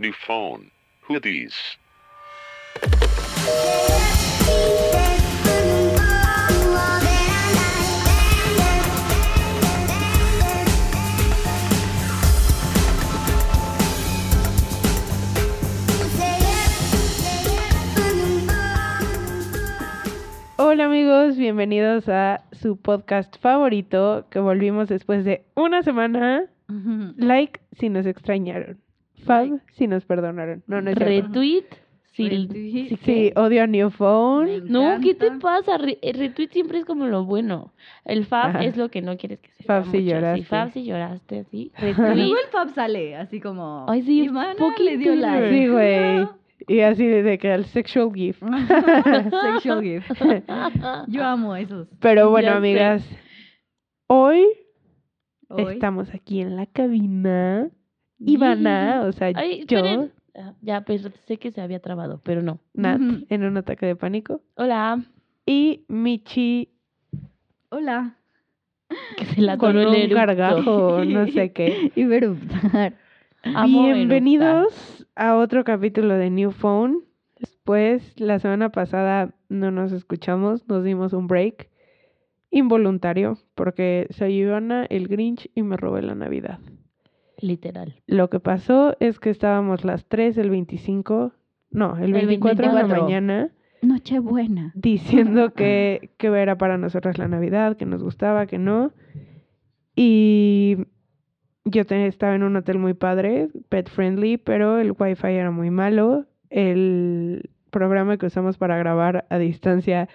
New phone. Who these? Hola amigos, bienvenidos a su podcast favorito que volvimos después de una semana. Like si nos extrañaron. Fab si nos perdonaron. No, no es. Retweet. Sí, Retweet. sí, Sí, odio a New Phone. No, ¿qué te pasa? Re- retweet siempre es como lo bueno. El fab Ajá. es lo que no quieres que se Fab si mucho. lloraste. Sí, fab si lloraste, sí. Luego Retweet. el Fab sale así como. Ay, sí, fucking le dio like. Sí, güey. Y así de que el sexual gift. Sexual gift. Yo amo esos. Pero bueno, amigas, hoy, Hoy. estamos aquí en la cabina. Ivana, o sea, Ay, yo, esperen. Ah, Ya, pero sé que se había trabado, pero no. Nat, en un ataque de pánico. Hola. Y Michi Hola. Que se la con el un eructo. gargajo, no sé qué. Y eruptar. Bienvenidos a otro capítulo de New Phone. Después, la semana pasada no nos escuchamos, nos dimos un break involuntario porque soy Ivana, el Grinch, y me robé la Navidad. Literal. Lo que pasó es que estábamos las 3 el 25, no, el El 24 de la 24. mañana Nochebuena. diciendo que, que era para nosotros la Navidad, que nos gustaba, que no. Y yo estaba en un hotel muy padre, pet friendly, pero el wifi era muy malo. El programa que usamos para grabar a distancia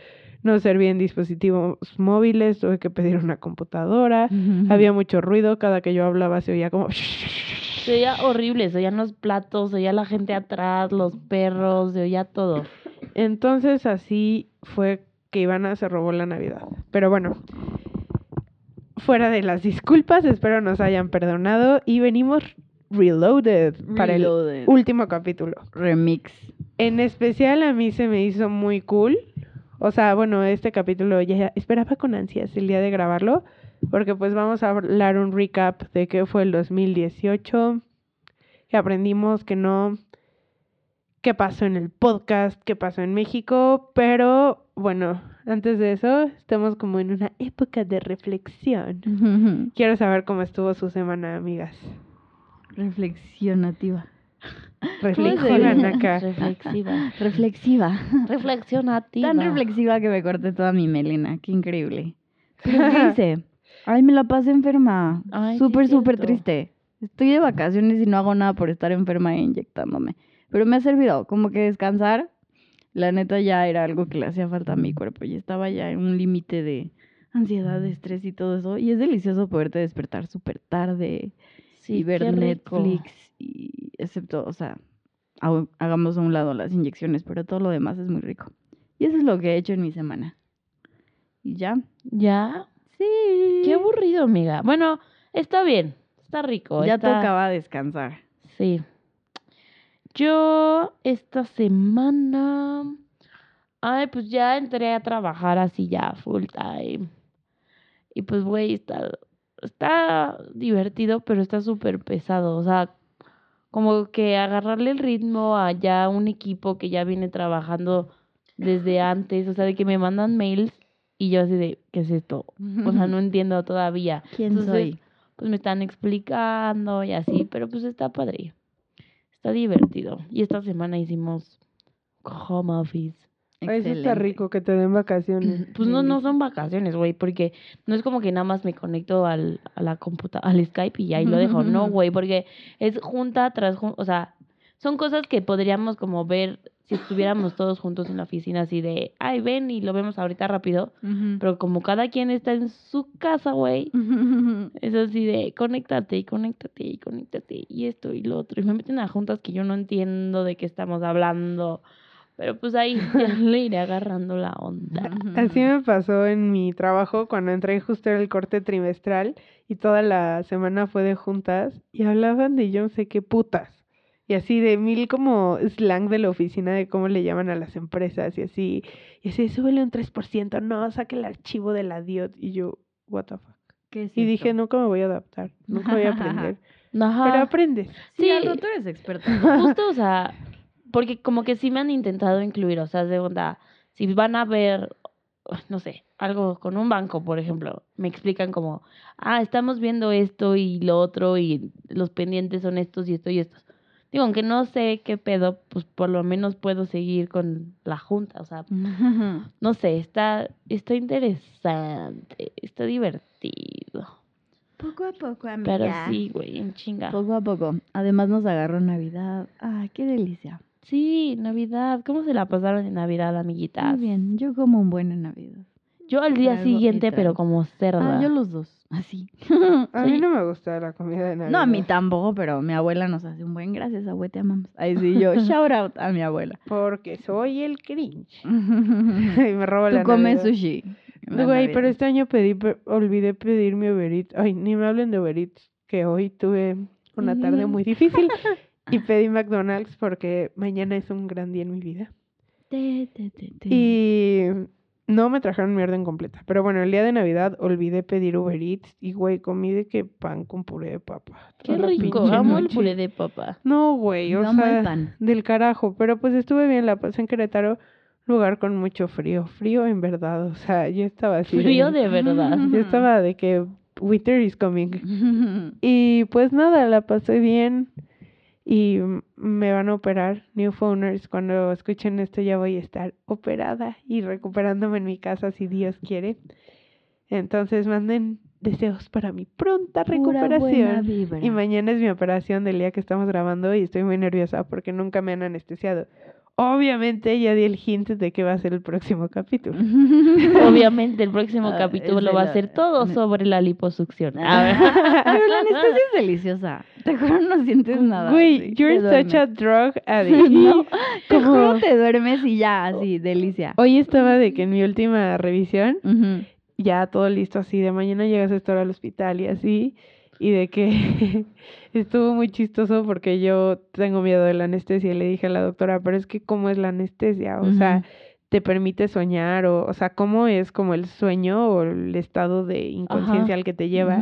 no servía en dispositivos móviles, tuve que pedir una computadora. Había mucho ruido, cada que yo hablaba se oía como... Se oía horrible, se oían los platos, se oía la gente atrás, los perros, se oía todo. Entonces así fue que Ivana se robó la Navidad. Pero bueno, fuera de las disculpas, espero nos hayan perdonado y venimos reloaded para el Reloaded. último capítulo. Remix. En especial a mí se me hizo muy cool. O sea, bueno, este capítulo ya esperaba con ansias el día de grabarlo, porque pues vamos a hablar un recap de qué fue el 2018, que aprendimos que no, qué pasó en el podcast, qué pasó en México, pero bueno, antes de eso, estamos como en una época de reflexión. Quiero saber cómo estuvo su semana, amigas. Reflexionativa. Reflexivan acá. Reflexiva. Reflexiva. Reflexionativa. Tan reflexiva que me corté toda mi melena. Qué increíble. Pero ¿qué hice? Ay, me la pasé enferma. Ay, sí, súper, súper triste. Estoy de vacaciones y no hago nada por estar enferma e inyectándome. Pero me ha servido como que descansar. La neta ya era algo que le hacía falta a mi cuerpo. Y estaba ya en un límite de ansiedad, de estrés y todo eso. Y es delicioso poderte despertar súper tarde Sí, y ver. Netflix. Y excepto, o sea, ha- hagamos a un lado las inyecciones, pero todo lo demás es muy rico. Y eso es lo que he hecho en mi semana. ¿Y ya? ¿Ya? Sí. Qué aburrido, amiga. Bueno, está bien. Está rico. Ya está- tocaba descansar. Sí. Yo esta semana... Ay, pues ya entré a trabajar así ya full time. Y pues, güey, está, está divertido, pero está súper pesado. O sea, como que agarrarle el ritmo a ya un equipo que ya viene trabajando desde antes. O sea, de que me mandan mails y yo así de, ¿qué es esto? O sea, no entiendo todavía. ¿Quién Entonces, soy? Pues me están explicando y así, pero pues está padre. Está divertido. Y esta semana hicimos home office. Eso está Excelente. rico, que te den vacaciones. Pues no, no son vacaciones, güey, porque no es como que nada más me conecto al, a la computadora, al Skype y ahí lo dejo. No, güey, porque es junta tras junta, o sea, son cosas que podríamos como ver si estuviéramos todos juntos en la oficina así de, ay, ven y lo vemos ahorita rápido. Pero como cada quien está en su casa, güey, es así de, conéctate y conéctate y conéctate y esto y lo otro. Y me meten a juntas que yo no entiendo de qué estamos hablando. Pero pues ahí ya le iré agarrando la onda. Así me pasó en mi trabajo cuando entré justo en el corte trimestral y toda la semana fue de juntas y hablaban de yo no sé qué putas. Y así de mil como slang de la oficina de cómo le llaman a las empresas y así. Y así, súbele un 3%, no, saque el archivo de la DIOT. Y yo, what the fuck. ¿Qué es Y dije, nunca me voy a adaptar, nunca voy a aprender. Ajá. Pero aprendes. Sí, Sí. al rato eres experta. Justo, o sea, porque como que sí me han intentado incluir, o sea, de onda, si van a ver, no sé, algo con un banco, por ejemplo, me explican como, ah, estamos viendo esto y lo otro y los pendientes son estos y esto y estos. Digo, aunque no sé qué pedo, pues por lo menos puedo seguir con la junta, o sea, no sé, está, está interesante, está divertido. poco a poco, Pero sí, güey, en chinga. Poco a poco. Además nos agarró Navidad. Ay, qué delicia. Sí, Navidad, ¿cómo se la pasaron en Navidad, amiguitas? Muy bien, yo como un buen en Navidad. Yo al día y siguiente, pero como cerda. Ah, yo los dos, así. A mí no me gusta la comida de Navidad. No, a mí tampoco, pero mi abuela nos hace un buen gracias, abue, te amamos. Ahí sí, yo, shout out a mi abuela. Porque soy el cringe. Tú y me robo la comes Navidad. sushi. Güey, pero este año pedí, pe- olvidé pedir mi Uber Eats. Ay, ni me hablen de Uber Eats, que hoy tuve una tarde muy difícil. Y pedí McDonald's porque mañana es un gran día en mi vida. Te, te, te. Y no me trajeron mi orden completa. Pero bueno, el día de Navidad olvidé pedir Uber Eats. Y güey, comí de que pan con puré de papa. Qué rico, amo el puré de papa. No, güey, o amo el pan. del carajo. Pero pues estuve bien, la pasé en Querétaro, lugar con mucho frío. Frío en verdad, o sea, yo estaba así. Frío de verdad. Yo estaba de que winter is coming. Y pues nada, la pasé bien. Y me van a operar, New Phoners. Cuando escuchen esto ya voy a estar operada y recuperándome en mi casa si Dios quiere. Entonces manden deseos para mi pronta recuperación. Y mañana es mi operación del día que estamos grabando y estoy muy nerviosa porque nunca me han anestesiado. Obviamente ya di el hint de que va a ser el próximo capítulo. Obviamente el próximo Ah, capítulo ese va a lo- ser todo sobre la liposucción. A ver. Pero la anestesia es deliciosa. Te juro, no sientes nada. Güey, you're te such a drug addict. no, te Como- juro te duermes y ya, así, delicia. Hoy estaba de que en mi última revisión ya todo listo así, de mañana llegas a estar al hospital y así, y de que estuvo muy chistoso porque yo tengo miedo de la anestesia y le dije a la doctora, pero es que cómo es la anestesia, o sea, te permite soñar o, o sea, cómo es como el sueño o el estado de inconsciencia Ajá. al que te lleva.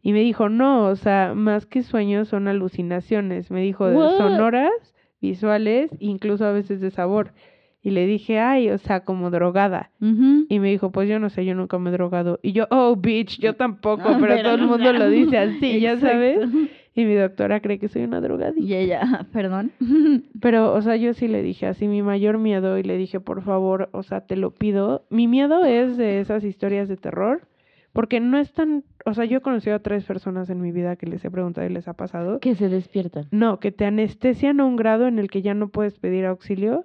Y me dijo, no, o sea, más que sueños son alucinaciones. Me dijo, What? sonoras, visuales, incluso a veces de sabor. Y le dije, ay, o sea, como drogada. Y me dijo, pues yo no sé, yo nunca me he drogado. Y yo, oh, bitch, yo tampoco, Ah, pero, pero todo el mundo lo dice así, ya sabes. Y mi doctora cree que soy una drogadicta. Y ella, perdón. Pero, o sea, yo sí le dije así mi mayor miedo y le dije, por favor, o sea, te lo pido. Mi miedo es de esas historias de terror, porque no es tan, o sea, yo he conocido a tres personas en mi vida que les he preguntado y les ha pasado. Que se despiertan. No, que te anestesian a un grado en el que ya no puedes pedir auxilio,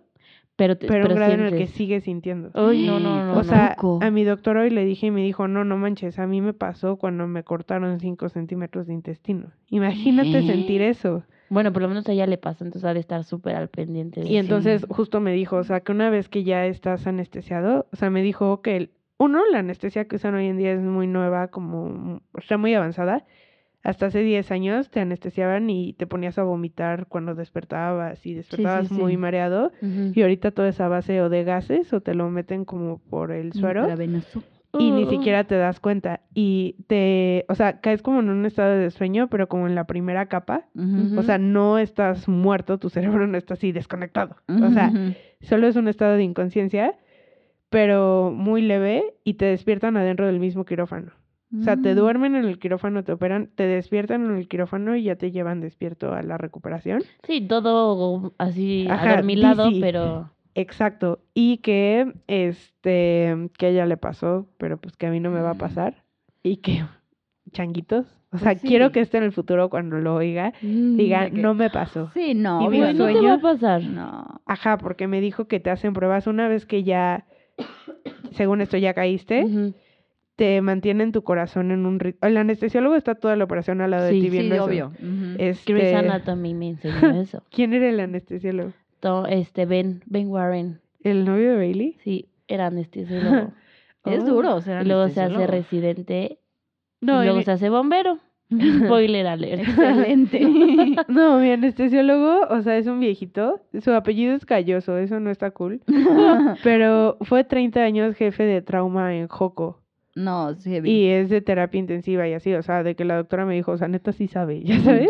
Pero, te, pero, pero un grado en el que sigues sintiendo. Ay, no, no, no. o no. sea, a mi doctor hoy le dije y me dijo, no, no manches, a mí me pasó cuando me cortaron 5 centímetros de intestino. Imagínate ¿Eh? sentir eso. Bueno, por lo menos a ella le pasa, entonces ha de estar súper al pendiente. de Y sí. entonces justo me dijo, o sea, que una vez que ya estás anestesiado, o sea, me dijo que, el- uno, la anestesia que usan hoy en día es muy nueva, como, o sea, muy avanzada. Hasta hace 10 años te anestesiaban y te ponías a vomitar cuando despertabas y despertabas sí, muy sí. mareado. Y ahorita todo es a base o de gases o te lo meten como por el suero Intravenoso. y ni Uh. siquiera te das cuenta. Y te, o sea, caes como en un estado de sueño, pero como en la primera capa. O sea, no estás muerto, tu cerebro no está así desconectado. O sea, solo es un estado de inconsciencia, pero muy leve y te despiertan adentro del mismo quirófano. O sea, te Mm. duermen en el quirófano, te operan, te despiertan en el quirófano y ya te llevan despierto a la recuperación. Sí, todo así Ajá, adormilado, pero... Exacto. Y que, este, que a ella le pasó, pero pues que a mí no me va a Mm. pasar. Y que, changuitos. O sea, Pues sí. quiero que esté en el futuro cuando lo oiga, diga, de que- no me pasó. Sí, no, Y mi obvio Güey, no te sueño- va a pasar. No. Ajá, porque me dijo que te hacen pruebas una vez que ya, según esto ya caíste, Ujú. Te mantienen tu corazón en un ritmo. El anestesiólogo está toda la operación al lado Sí, de ti viendo Sí, eso. obvio. Este, Grey's Anatomy me enseñó eso. ¿Quién era el anestesiólogo? To- este, Ben, Ben Warren. ¿El novio de Bailey? Sí, era anestesiólogo. Es Oh. duro ser y luego se hace anestesiólogo. residente. No, y luego se hace bombero. Spoiler alert. Excelente. no, mi anestesiólogo, o sea, es un viejito. Su apellido es Calloso, eso no está cool. Pero fue 30 años jefe de trauma en Joco. No, sí, y es de terapia intensiva y así, o sea, de que la doctora me dijo, o sea, neta sí sabe, ya sabes.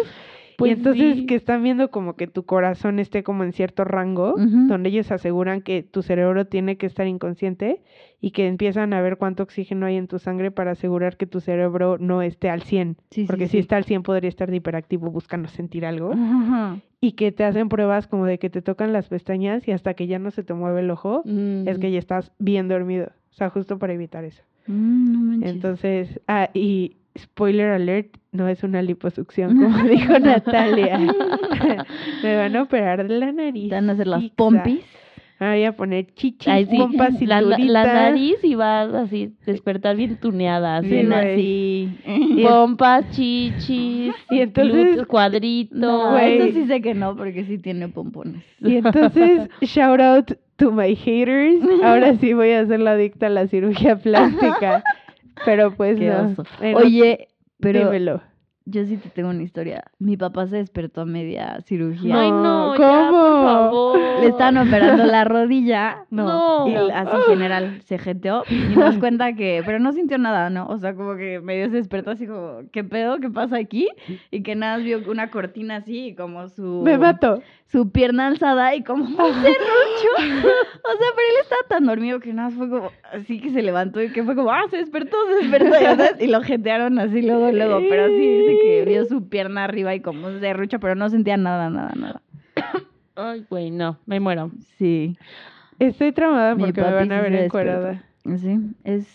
Pues y entonces sí. que están viendo como que tu corazón esté como en cierto rango, donde ellos aseguran que tu cerebro tiene que estar inconsciente y que empiezan a ver cuánto oxígeno hay en tu sangre para asegurar que tu cerebro no esté al 100. Sí, porque sí, si está al 100 podría estar de hiperactivo buscando sentir algo. Y que te hacen pruebas como de que te tocan las pestañas y hasta que ya no se te mueve el ojo, es que ya estás bien dormido. O sea, justo para evitar eso. Mm, no manches. Entonces, ah, y spoiler alert, no es una liposucción, como dijo Natalia. Me van a operar de la nariz. Te van a hacer las pompis. Me voy a poner chichis, Ay, sí, pompas, la, la- nariz y vas así, despertar bien tuneada, así, güey. así. Y- Pompas, chichis, Y entonces-. No, güey. eso sí sé que no, porque sí tiene pompones. Y entonces, shout out to my haters. Ahora sí voy a ser la adicta a la cirugía plástica. Pero pues Qué no. oso. Oye, pero dímelo. yo sí te tengo una historia. Mi papá se despertó a media cirugía. Ay, No, no, ya, ¿cómo? por favor. Le estaban operando la rodilla. No. Y así general se jeteó y nos cuenta que, pero no sintió nada, ¿no? O sea, como que medio se despertó así como, ¿qué pedo? ¿Qué pasa aquí? Y que nada más vio una cortina así y como su, Me mato. Su pierna alzada y como un serrucho. O sea, pero él estaba tan dormido que nada más fue como, así que se levantó y que fue como, ah, se despertó, se despertó. sabes, Y lo jetearon así luego, luego. Pero sí dice que vio su pierna arriba y como un serrucho, pero no sentía nada, nada, nada. Ay, güey, no, me muero. Sí. Estoy tramada porque me van a ver encuerada. Sí, es...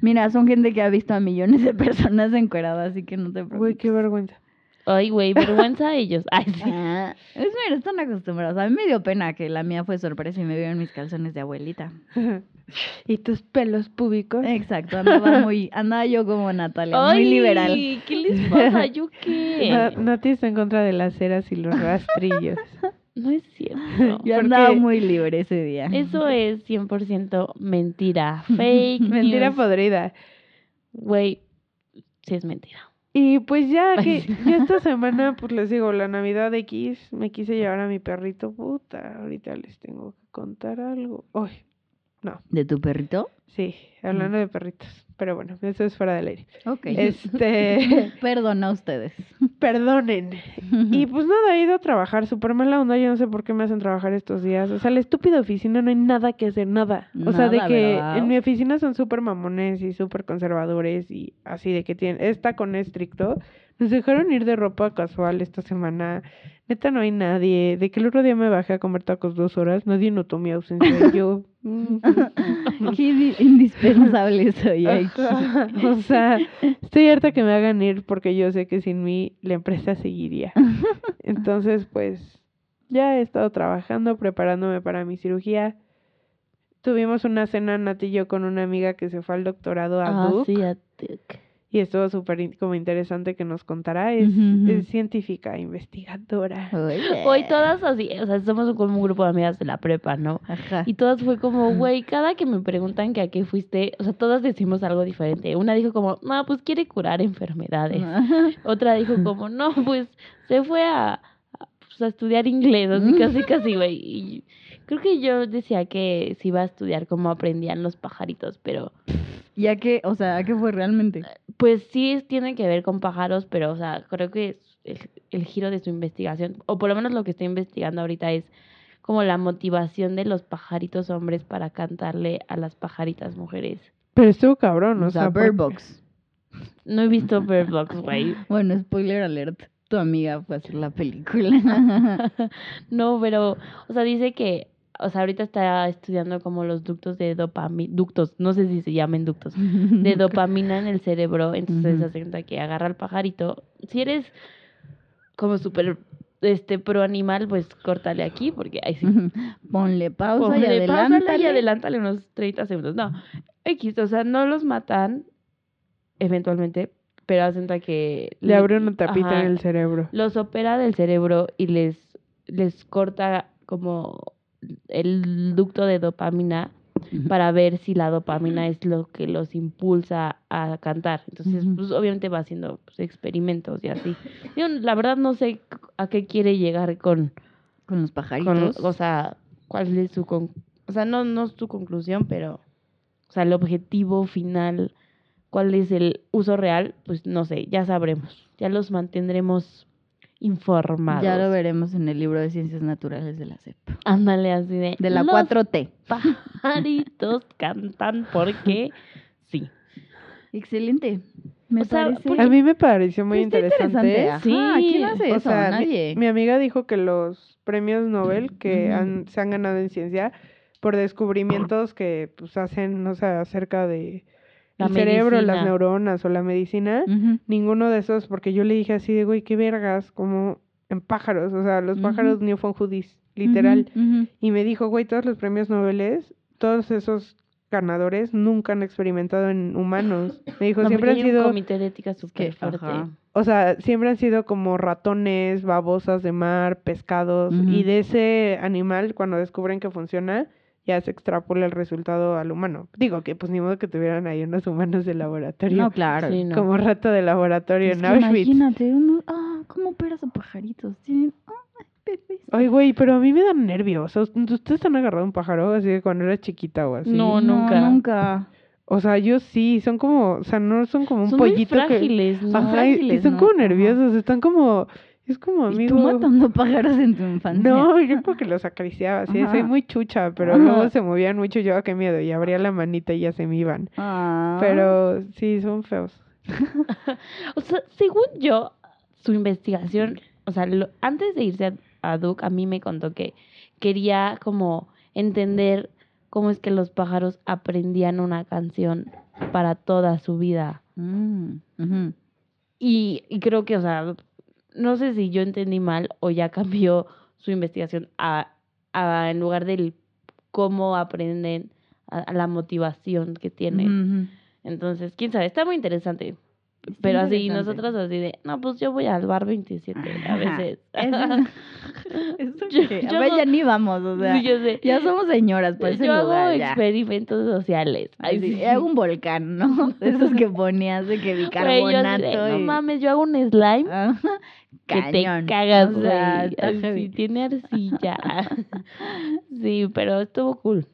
Mira, son gente que ha visto a millones de personas encueradas, así que no te preocupes. Güey, qué vergüenza. Ay, güey, vergüenza a ellos. Ay, sí. Ah, es mira, están acostumbrados. A mí me dio pena que la mía fue sorpresa y me vieron mis calzones de abuelita. ¿Y tus pelos púbicos? Exacto, andaba muy, andaba yo como Natalia, muy Ay, liberal. ¿Qué les pasa? ¿Yo qué? No, no te está en contra de las ceras y los rastrillos. No es cierto. Yo andaba muy libre ese día. Eso es 100% mentira. Fake Mentira news. podrida. Güey, sí es mentira. Y pues ya Ay, que yo esta semana, pues les digo, la Navidad X, me quise llevar a mi perrito, puta, ahorita les tengo que contar algo. Uy, no, ¿De tu perrito? sí, hablando de perritos, pero bueno, eso es fuera del aire. Ok. Este, Perdona a ustedes. perdonen. Y pues nada, he ido a trabajar súper mala onda, yo no sé por qué me hacen trabajar estos días. O sea, la estúpida oficina no hay nada que hacer, nada. O sea, de que ¿verdad? en mi oficina son súper mamones y súper conservadores y así de que tienen, esta con estricto. Nos dejaron ir de ropa casual esta semana. Neta no hay nadie. De que el otro día me bajé a comer tacos dos horas, nadie notó mi ausencia. Yo, mm, Qué indi- indispensable soy aquí. O sea, estoy harta que me hagan ir porque yo sé que sin mí la empresa seguiría. Entonces, pues, ya he estado trabajando, preparándome para mi cirugía. Tuvimos una cena, Nati y yo, con una amiga que se fue al doctorado a Ah, Duke. sí, a Duke. Y estuvo súper como interesante que nos contara. Es, científica, investigadora. Oye. Hoy todas así, o sea, somos como un grupo de amigas de la prepa, ¿no? Ajá. Y todas fue como, güey, cada que me preguntan que a qué fuiste, o sea, todas decimos algo diferente. Una dijo como, no, pues quiere curar enfermedades. Otra dijo como, no, pues se fue a, a, pues, a estudiar inglés, así casi, casi, güey. Y creo que yo decía que se iba a estudiar cómo aprendían los pajaritos, pero ¿Y a qué? O sea, ¿a qué fue realmente? pues sí tiene que ver con pájaros, pero, o sea, creo que es el, el giro de su investigación, o por lo menos lo que estoy investigando ahorita es como la motivación de los pajaritos hombres para cantarle a las pajaritas mujeres. Pero estuvo cabrón, o, O sea, Bird Box. No he visto Bird Box, güey. Bueno, spoiler alert. Tu amiga fue a hacer la película. No, pero, o sea, dice que, o sea, ahorita está estudiando como los ductos de dopamina, ductos, no sé si se llaman ductos, de dopamina en el cerebro, entonces Ujú. hace cuenta que agarra al pajarito. Si eres como súper, este, pro animal, pues córtale aquí, porque ahí sí. Ponle pausa y Ponle pásale adelántale. y adelántale unos 30 segundos. No, X, o sea, no los matan eventualmente, pero hacen cuenta que... Le abre una tapita Ajá, en el cerebro. los opera del cerebro y les, les corta como el ducto de dopamina para ver si la dopamina es lo que los impulsa a cantar. Entonces, pues obviamente va haciendo pues, experimentos y así. Yo la verdad no sé a qué quiere llegar con, Con los con pajaritos. o sea, cuál es su con, o sea, no no su conclusión, pero o sea, el objetivo final cuál es el uso real, pues no sé, ya sabremos. Ya los mantendremos informados. Ya lo veremos en el libro de Ciencias Naturales de la CEP. Ándale así de. De la "Los 4T. pajaritos cantan porque sí. Excelente. Me O sea, porque- A mí me pareció muy Está interesante. Ajá, Sí, ¿quién hace O eso? sea, Nadie. Mi, amiga dijo que los premios Nobel que han- se han ganado en ciencia por descubrimientos que pues hacen, o sea, acerca de La el cerebro, las neuronas o la medicina, ninguno de esos, porque yo le dije así de, güey, qué vergas, como en pájaros, o sea, los Ujú. pájaros Newfound Hoodies, literal. Y me dijo, güey, todos los premios Nobel, todos esos ganadores nunca han experimentado en humanos. Me dijo, No, siempre han hay un sido, comité de ética súper que, fuerte. ajá. o sea, siempre han sido como ratones, babosas de mar, pescados, y de ese animal, cuando descubren que funciona, ya se extrapola el resultado al humano. Digo que pues ni modo que tuvieran ahí unos humanos de laboratorio, No, claro. Sí, no. como rato de laboratorio Es en que Auschwitz. imagínate, uno, ah, ¿cómo operas a pajaritos? Tienen, ah, bebés. Ay, güey, pero a mí me dan nervios. O sea, ¿Ustedes han agarrado un pájaro así de cuando era chiquita o así? No, nunca. nunca. O sea, yo sí, son como, o sea, no son como un Son pollito que... frágiles, ¿no? Ajá, y- y frágiles, son ¿no? como nerviosos, están como, es como ¿Y amigo. tú matando pájaros en tu infancia? No, yo porque los acariciaba, sí, soy muy chucha, pero Ajá. luego se movían mucho, yo, "Ah, qué miedo, y abría la manita y ya se me iban. Ah. Pero sí, son feos. O sea, según yo, su investigación, o sea, lo- antes de irse a, a Duke, a mí me contó que quería como entender cómo es que los pájaros aprendían una canción para toda su vida. Mm. Y, y creo que, o sea, no sé si yo entendí mal o ya cambió su investigación a, a en lugar del cómo aprenden, a, a la motivación que tienen. Entonces, quién sabe, está muy interesante. Pero así, nosotros así de, no, pues yo voy al bar 27 a veces. Eso es- eso Yo- que- yo a ver, no- ya ni vamos, o sea, Sí, yo sé. ya somos señoras ese yo hago lugar, ya. experimentos sociales. Ay, Así, sí. hago un volcán, ¿no? De esos que ponías de que yo bicarbonato de, no mames, yo hago un slime que te cagas, O sea, Así, tiene arcilla. sí, pero estuvo cool.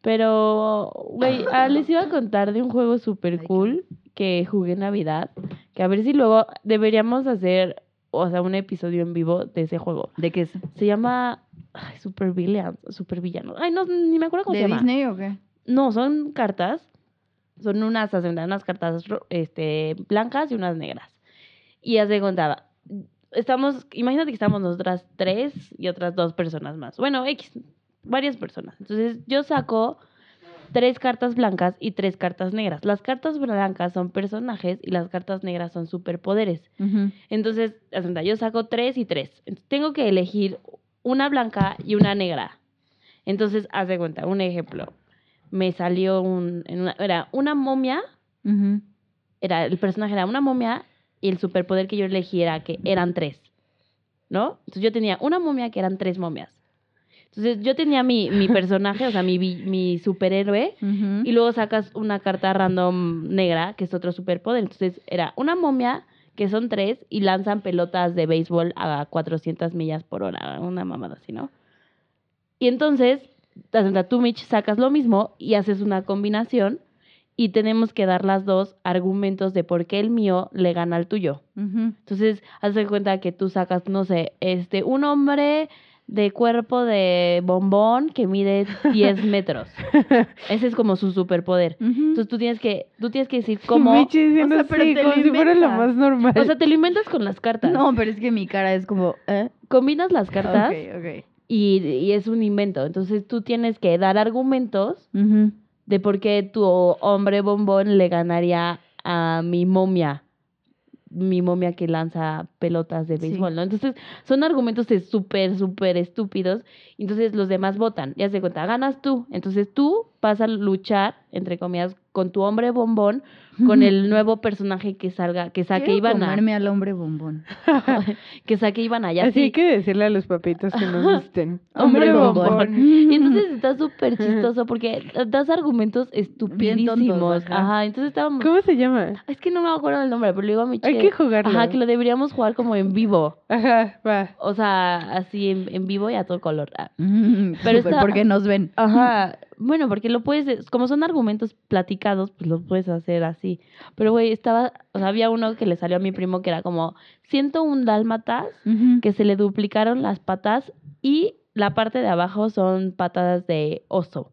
Pero, güey, ah, les iba a contar de un juego super Ay, cool que jugué en Navidad. Que a ver si luego deberíamos hacer, o sea, un episodio en vivo de ese juego. ¿De qué es? Se llama ay, Super Villain, Super Villano. Ay, no, ni me acuerdo cómo ¿De se llama. Disney o qué? No, son cartas. Son unas, de unas cartas este, blancas y unas negras. Y haz de cuenta, estamos, imagínate que estamos nosotras tres y otras dos personas más. Bueno, X, varias personas. Entonces yo saco tres cartas blancas y tres cartas negras. Las cartas blancas son personajes y las cartas negras son superpoderes. Entonces, haz de cuenta, yo saco tres y tres. Entonces, tengo que elegir una blanca y una negra. Entonces, haz de cuenta, un ejemplo. Me salió un, en una- era una momia, era, el personaje era una momia y el superpoder que yo elegí era que eran tres. ¿No? Entonces yo tenía una momia que eran tres momias. Entonces yo tenía mi, mi personaje, o sea, mi, mi superhéroe, Ujú. y luego sacas una carta random negra, que es otro superpoder. Entonces era una momia, que son tres, y lanzan pelotas de béisbol a 400 millas por hora. Una mamada así, ¿no? Y entonces, tú, Mitch, sacas lo mismo y haces una combinación. Y tenemos que dar las dos argumentos de por qué el mío le gana al tuyo. Ujú. Entonces, haz de cuenta que tú sacas, no sé, este, un hombre de cuerpo de bombón que mide 10 metros. Ese es como su superpoder. Entonces tú tienes que, tú tienes que decir cómo. O sea, pero así, te como lo si fuera lo más normal. O sea, te lo inventas con las cartas. No, pero es que mi cara es como... ¿eh? Combinas las cartas y, y es un invento. Entonces tú tienes que dar argumentos de por qué tu hombre bombón le ganaría a mi momia. Mi momia que lanza pelotas de Sí. béisbol, ¿no? Entonces, son argumentos de súper, súper estúpidos. Entonces, los demás votan. Ya se cuenta, ganas tú. Entonces, tú vas a luchar, entre comillas, con tu hombre bombón, con el nuevo personaje que salga, que saque Quiero Ivana. comerme al hombre bombón. que saque Ivana. Y Así así. hay que decirle a los papitos que nos gusten. Hombre bombón. bombón. Y entonces está súper chistoso porque das argumentos estupidísimos. ajá. ajá. entonces estábamos. ¿Cómo se llama? Es que no me acuerdo del nombre, pero le digo a mi Hay chica- que jugarlo. Ajá, que lo deberíamos jugar como en vivo. Ajá, va. O sea, así en, en vivo y a todo color. Ah. Pero está- porque nos ven. Ajá, Bueno, porque lo puedes, como son argumentos platicados, pues lo puedes hacer así. Pero, güey, estaba, o sea, había uno que le salió a mi primo que era como, siento un dálmatas que se le duplicaron las patas y la parte de abajo son patadas de oso.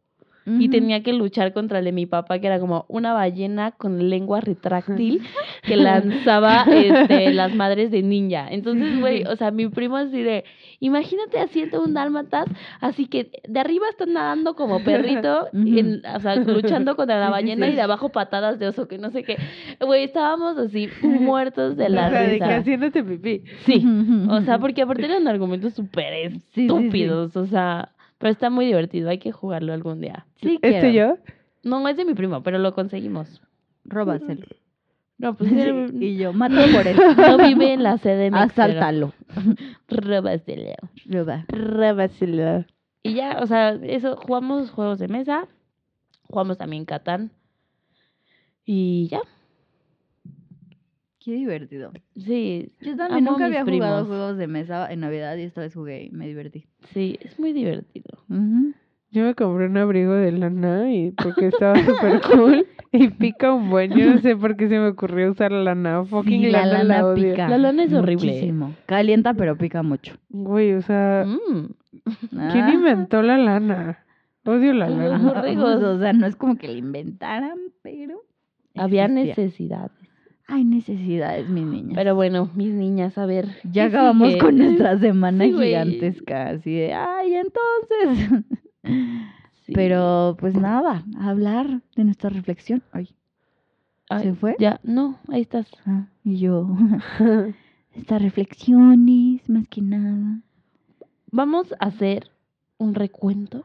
Y tenía que luchar contra el de mi papá, que era como una ballena con lengua retráctil que lanzaba este, las madres de ninja. Entonces, güey, o sea, mi primo así de, imagínate haciendo un dálmatas, así que de arriba están nadando como perrito, en- o sea, luchando contra la Sí, sí, ballena sí. y de abajo patadas de oso, que no sé qué. Güey, estábamos así muertos de la o sea, de que risa. haciéndote pipí. Sí, o sea, porque aparte eran argumentos súper estúpidos, o sea, pero está muy divertido, hay que jugarlo algún día. Sí, ¿Este quiero. yo? No, es de mi primo, pero lo conseguimos. Róbaselo. No, pues él y yo, mato por él. no vive en la pero Asáltalo. Róbaselo. Roba. Rábaselo. Y ya, o sea, eso, jugamos juegos de mesa, jugamos también Catán. Y ya, Qué divertido. sí. Yo también nunca había jugado juegos de mesa en Navidad y esta vez jugué y me divertí. Sí, es muy divertido. Ujú. Yo me compré un abrigo de lana y porque estaba súper cool y pica un buen. Yo no sé por qué se me ocurrió usar la lana. Fucking Sí, la lana, la lana pica. La lana es horrible. Muchísimo. Calienta, pero pica mucho. Güey, o sea, Mm. ¿quién Ah. inventó la lana? Odio la Los lana. borregos. O sea, no es como que la inventaran, pero. Había existía. necesidad. Hay necesidades, mis niñas. Pero bueno, mis niñas, a ver. ya ¿qué acabamos sigue? con nuestra semana Sí, gigantesca. Así de, ay, entonces. Sí. Pero pues nada, a hablar de nuestra reflexión. Ay, Ay, ¿se fue? Ya, no, ahí estás. ah, y yo. Estas reflexiones, más que nada. Vamos a hacer un recuento.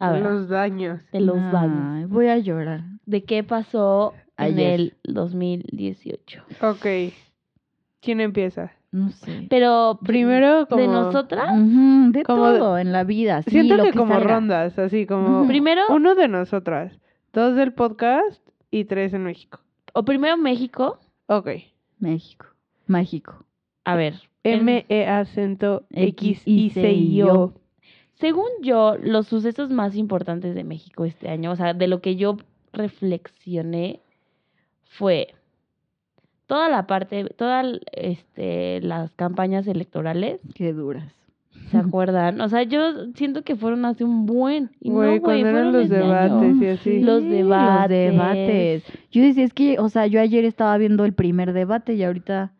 A ver, Los daños. de los Ay, daños. Voy a llorar. De qué pasó en Ayer. el 2018. Ok. ¿Quién empieza? No sé. Pero Primero como... de nosotras. De como- todo en la vida. sí, Siento lo que, como salga. rondas, así como... Primero, Uno de nosotras, dos del podcast y tres en México. o primero México. Ok. México. Mágico. A ver. en- M, E, acento, X, X, I, C, I, O. Según yo, los sucesos más importantes de México este año, o sea, de lo que yo reflexioné, fue toda la parte, todas este, las campañas electorales, Qué duras. ¿se acuerdan? O sea, yo siento que fueron hace un buen. Y no, Güey, güey, cuando eran fueron los debates y así. Los Sí, debates. Los debates. Yo decía, es que, o sea, yo ayer estaba viendo el primer debate y ahorita,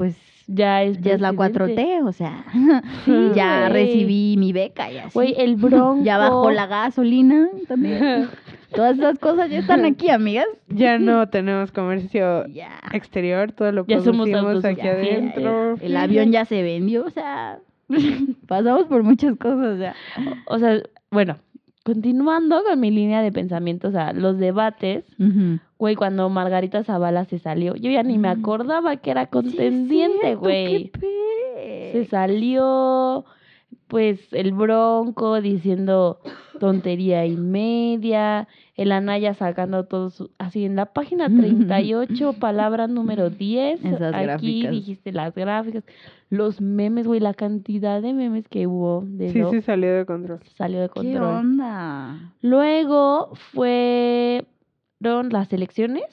pues, Ya es, ya es la presidente. 4T, o sea, Sí, ya recibí mi beca y así. Güey, el bronco. Ya bajó la gasolina también. Todas esas cosas ya están aquí, amigas. Ya no tenemos comercio Ya. exterior, todo lo Ya somos producimos aquí adentro. El avión ya se vendió, o sea, pasamos por muchas cosas, o sea. O sea, bueno, continuando con mi línea de pensamiento, o sea, los debates, güey, cuando Margarita Zavala se salió, yo ya ni me acordaba que era contendiente, güey. Se salió, pues, el bronco diciendo tontería y media, el Anaya sacando todo su- así en la página 38, palabra número 10, Esas aquí gráficas. dijiste las gráficas, los memes, güey, la cantidad de memes que hubo de Sí, sí, salió de control. salió de ¿Qué control. onda? Luego fueron las elecciones,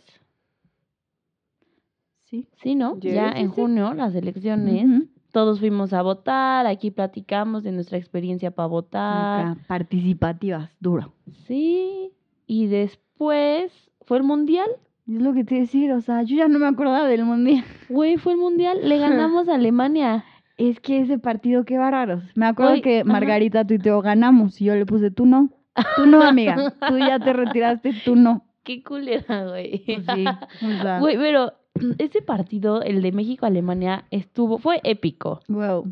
Sí. ¿sí, no? Yes. ya Sí, en sí. junio, las elecciones. Ujú. Todos fuimos a votar, aquí platicamos de nuestra experiencia para votar. Acá, participativas, duro. Sí, y después fue el mundial. Es lo que te iba a decir, o sea, yo ya no me acordaba del mundial. Güey, fue el mundial, le ganamos a Alemania. Es que ese partido, qué bárbaros. Me acuerdo que ajá. Margarita tuiteó, ganamos, y yo le puse, tú no. Tú no, amiga. Tú ya te retiraste, tú no. Qué culera, güey. Pues sí, o sea, Güey, pero ese partido, el de México-Alemania, estuvo, fue épico. wow.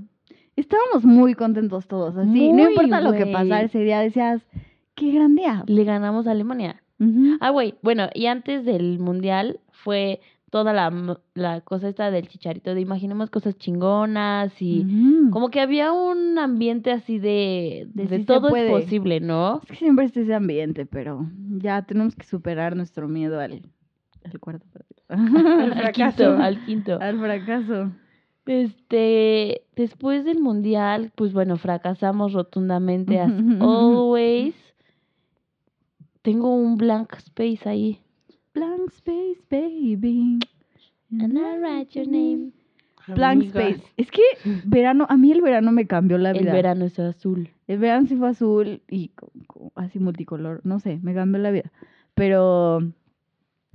Estábamos muy contentos todos, así. no importa lo que pasara ese día, decías, qué gran día. Le ganamos a Alemania. Ujú. Ah, güey, bueno, y antes del mundial fue toda la, la cosa esta del chicharito de imaginemos cosas chingonas y como que había un ambiente así de, De todo es posible, ¿no? Es que siempre está ese ambiente, pero ya tenemos que superar nuestro miedo al, al cuarto partido. Al fracaso. quinto, al quinto. al fracaso. Este, después del mundial, pues bueno, fracasamos rotundamente as always. tengo un blank space ahí. Blank space, baby. And I write your name. Blank Amiga. space. Es que verano, a mí el verano me cambió la El vida. verano es azul. El verano sí fue azul y así multicolor. No sé, me cambió la vida. Pero,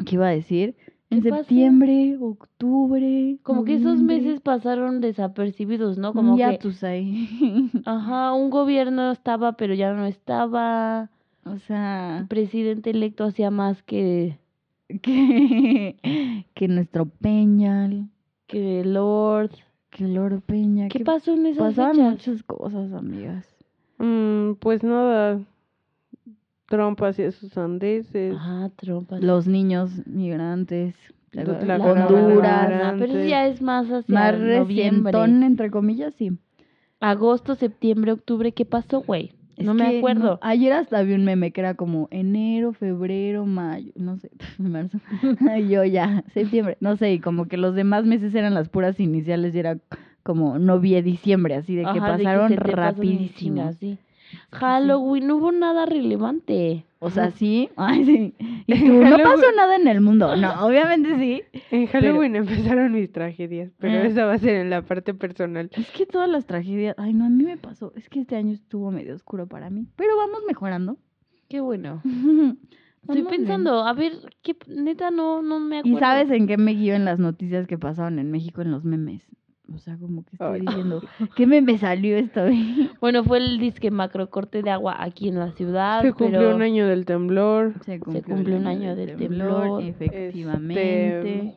¿qué iba a decir? En septiembre, octubre. Como que esos meses pasaron desapercibidos, ¿no? Como que, hiatus ahí. ajá, un gobierno estaba, pero ya no estaba. o sea, El presidente electo hacía más que, que, que nuestro Peñal, que Lord. que Lord Peña. ¿Qué que pasó en esas Pasaban fechas? muchas cosas, amigas. Mm, pues nada. Trump hacía sus andeses. Ajá, trompas. Los niños migrantes. La- la- la Honduras. Ah, pero eso ya es más hacia Más noviembre. recientón, entre comillas, sí. Agosto, septiembre, octubre, ¿qué pasó, güey? Es No me acuerdo. Ayer hasta vi un meme que era como enero, febrero, mayo, no sé, marzo. Yo ya, septiembre, no sé, y como que los demás meses eran las puras iniciales y era como noviembre, diciembre, así de que Ajá, pasaron rapidísimo. sí. Halloween, no hubo nada relevante. O sea, sí, ay, sí. Y tú, no pasó nada en el mundo. No, obviamente sí. En Halloween empezaron mis tragedias, pero Eh. esa va a ser en la parte personal. Es que todas las tragedias, ay, no, a mí me pasó. Es que este año estuvo medio oscuro para mí, pero vamos mejorando. Qué bueno. Estoy pensando, a ver, ¿qué, neta no, no me ¿Y acuerdo. sabes en qué me guío en las noticias que pasaron en México en los memes? O sea, como que estoy Ay. diciendo, ¿qué meme salió esto? Bueno, fue el disque macrocorte de agua aquí en la ciudad. Se cumplió pero un año del temblor. Se cumplió un año del temblor, efectivamente.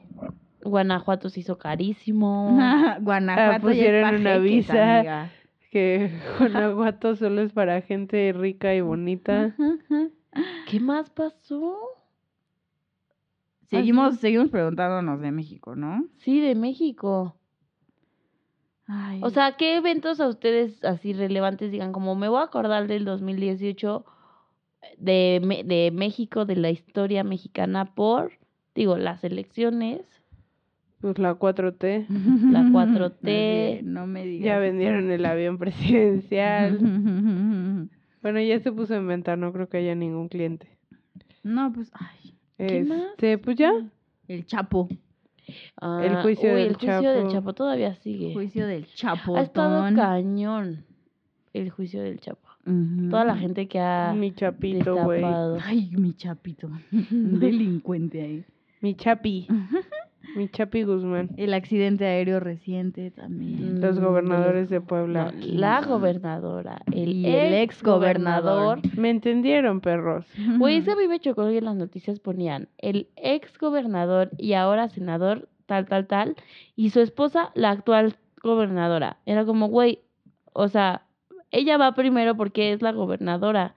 Guanajuato se hizo carísimo. Guanajuato Ah, pusieron ya es pa' una visa. amiga. Que Guanajuato solo es para gente rica y bonita. ¿Qué más pasó? Seguimos, seguimos preguntándonos de México, ¿no? Sí, de México. Ay, O sea, ¿qué eventos a ustedes así relevantes digan? Como me voy a acordar del 2018 de, de México, de la historia mexicana por, digo, las elecciones. Pues la 4T. la 4T. Oye, no me digas. Ya vendieron el avión presidencial. Bueno, ya se puso en venta, no creo que haya ningún cliente. no, pues, ay, ¿Qué más? Este, pues ya. el Chapo. El juicio uy, del el juicio del Chapo. Todavía sigue. Juicio del Chapo. Ha estado cañón el juicio del Chapo. Toda la gente que ha Mi chapito, güey. Ay, mi chapito. Un delincuente ahí. Mi chapi. Mi chapi Guzmán. El accidente aéreo reciente también. Los gobernadores de No, Puebla. la gobernadora, el, Y el ex gobernador. gobernador. Me entendieron, perros. Güey, es que a mí me chocó que en las noticias ponían el ex gobernador y ahora senador, tal, tal, tal, y su esposa, la actual gobernadora. Era como, güey, o sea, ella va primero porque es la gobernadora.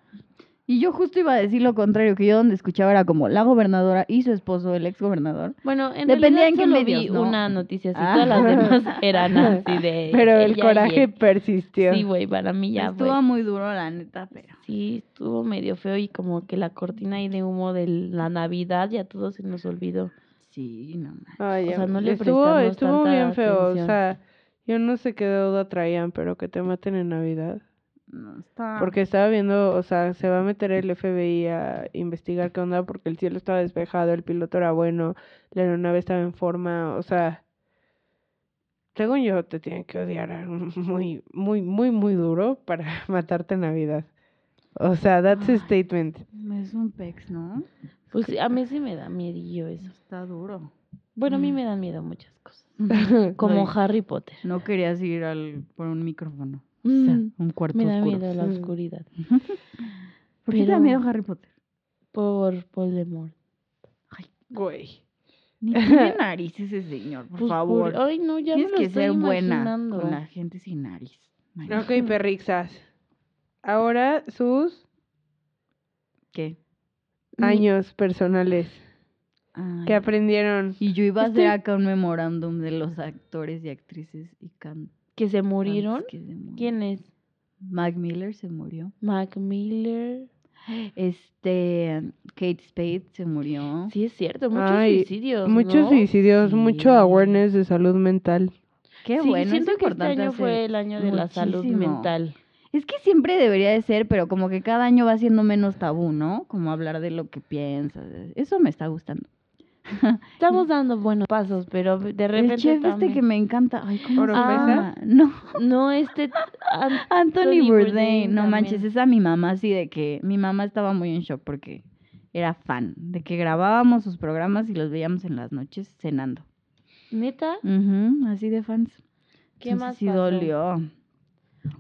Y yo justo iba a decir lo contrario, que yo donde escuchaba era como la gobernadora y su esposo, el ex gobernador. Bueno, en Dependía realidad en qué solo medios, vi ¿no? una noticia así, Ah. todas las demás eran así de... Pero el coraje persistió. Sí, güey, para mí ya Estuvo muy duro, la neta, pero. Sí, estuvo medio feo y como que la cortina ahí de humo de la Navidad ya todo se nos olvidó. Sí, no. Ay, O sea, no le estuvo, prestamos estuvo tanta bien feo. atención. O sea, yo no sé qué deuda traían, pero que te maten en Navidad. No, está... Porque estaba viendo, o sea, se va a meter el FBI a investigar qué onda porque el cielo estaba despejado, el piloto era bueno, la aeronave estaba en forma, o sea, según yo te tienen que odiar muy, muy, muy, muy duro para matarte en Navidad. O sea, that's a statement. Es un pex, ¿no? Pues sí, a mí sí me da miedillo eso. Está duro. Bueno, a mí Mm. me dan miedo muchas cosas. Como Harry Potter. No querías ir al, por un micrófono. O sea, Mm, un cuarto me da oscuro. miedo la Mm. oscuridad. ¿Por qué te da miedo Harry Potter? Por Voldemort. Güey. Ni tiene nariz ese señor, por Pues, favor. Ay, no, ya Tienes me lo que estoy ser buena imaginando. con la gente sin nariz. Ay, Ok, perrixas. Ahora sus ¿Qué? Mm, años personales. Ay. ¿Qué aprendieron? Y yo iba a hacer Estoy- acá un memorándum de los actores y actrices y can- Que se murieron. cantantes que se murieron. ¿Quién es? Mac Miller se murió. Mac Miller. Este, Kate Spade se murió. Sí, es cierto, muchos Ay, suicidios. Muchos ¿no? suicidios, mucho awareness de salud mental. Qué sí, bueno, siento es que este importante año fue el año de la salud mental. Es que siempre debería de ser, pero como que cada año va siendo menos tabú, ¿no? Como hablar de lo que piensas. Eso me está gustando. Estamos dando buenos pasos, pero de repente El chef este que me encanta. Ay, ¿cómo se llama? No, No, este... An- Anthony Bourdain. Bourdain No también. manches, esa mi mamá así de que mi mamá estaba muy en shock porque era fan de que grabábamos sus programas y los veíamos en las noches cenando. ¿Neta? Así de fans. ¿Qué Entonces más sí pasó? dolió.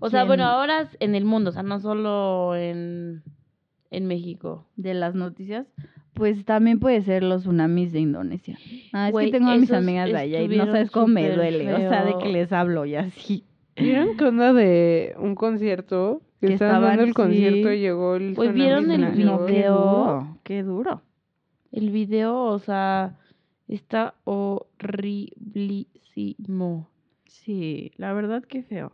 O sea, bueno, ahora es en el mundo, o sea, no solo en, en México. De las noticias, pues también puede ser los tsunamis de Indonesia. Ah, es Güey, que tengo a mis esos amigas de allá y no sabes cómo me súper duele. O sea, de feo. que les hablo y así. ¿Vieron qué onda de un concierto? Que, Que estaban dando estaban, el concierto y llegó el Güey, tsunami ¿vieron el. No, qué video? duro, qué duro. El video, o sea, está horriblísimo. Sí, la verdad que feo.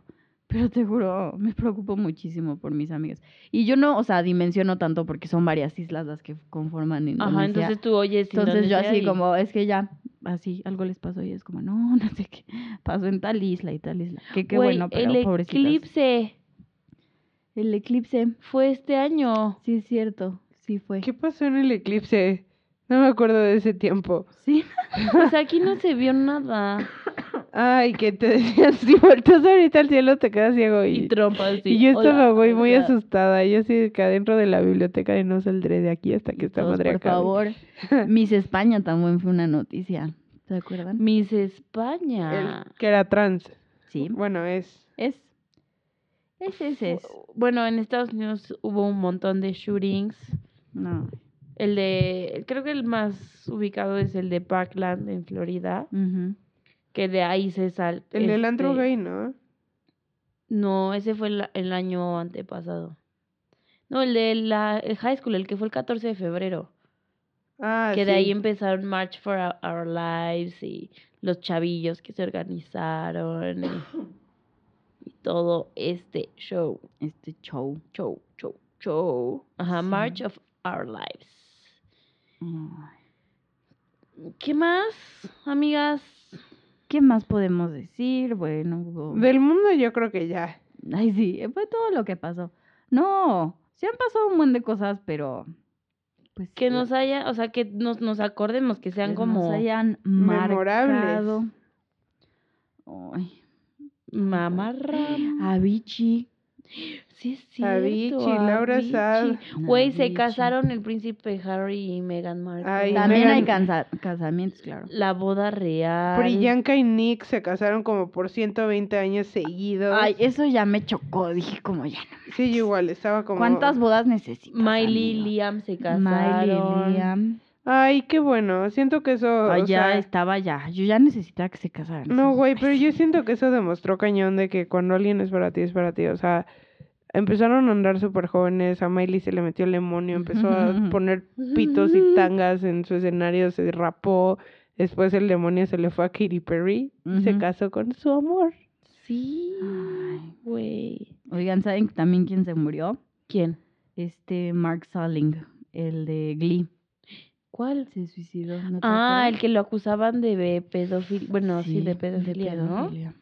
Pero te juro, me preocupo muchísimo por mis amigas. Y yo no, o sea, dimensiono tanto porque son varias islas las que conforman Indonesia. Ajá, entonces tú oyes Entonces yo así y- como, es que ya, así, algo les pasó y es como, no, no sé qué, pasó en tal isla y tal isla. Que qué bueno, pero el pobrecitas. eclipse El eclipse, fue este año. sí es cierto, sí fue. ¿Qué pasó en el eclipse? No me acuerdo de ese tiempo. Sí, Pues aquí no se vio nada. Ay, que te decían, si volteas ahorita al cielo te quedas ciego. Y, Y trompas, sí. y yo estaba, güey, muy hola. asustada. Yo así que adentro de la biblioteca y no saldré de aquí hasta que esta madre por acabe. favor. Miss España también fue una noticia, ¿se acuerdan? Miss España. El que era trans. Sí, Bueno, es. es. Ese es, es. Bueno, en Estados Unidos hubo un montón de shootings. No. El de, creo que el más ubicado es el de Parkland en Florida, ujú. Que de ahí se sal. El del antro este, gay, ¿no? No, ese fue el, el año antepasado. No, el de la el high school, el que fue el 14 de febrero. Ah, que de ahí empezaron March for Our, Lives y los chavillos que se organizaron y, y todo este show. Este show. Show, show, show. Ajá, Sí. March of Our Lives. ¿Qué más, amigas? ¿Qué más podemos decir? Bueno, hubo- Del mundo yo creo que ya. Ay, sí, fue todo lo que pasó. No, se han pasado un buen de cosas, pero pues Que la- nos haya, o sea, que nos, nos acordemos, que sean que como nos hayan memorables. marcado. Ay, mamarram. Avicii. Sí, cierto. Avicii, Laura. Sad. Güey, se casaron el príncipe Harry y Meghan Markle. Ay, También hay cansa- casamientos, claro. La boda real. Priyanka y Nick se casaron como por 120 años seguidos. Ay, eso ya me chocó. Dije, como ya no. Sí, yo igual, estaba como... ¿Cuántas bodas necesitas? Miley y amigo? Liam se Miley y casaron. Liam. Ay, qué bueno. Siento que eso... Ay, o ya sea, estaba ya. Yo ya necesitaba que se casaran. No, güey, pero yo siento que eso demostró cañón de que cuando alguien es para ti, es para ti. O sea, empezaron a andar súper jóvenes, a Miley se le metió el demonio, empezó a poner pitos y tangas en su escenario, se rapó. Después el demonio se le fue a Katy Perry y se Ujú. casó con su amor. Sí, güey. Oigan, ¿saben también quién se murió? ¿Quién? Este Mark Salling, el de Glee. ¿Cuál? Se suicidó. ¿no te Ah, el que lo acusaban de pedofilia. Bueno, sí, de pedofilia, ¿no? pedofilia.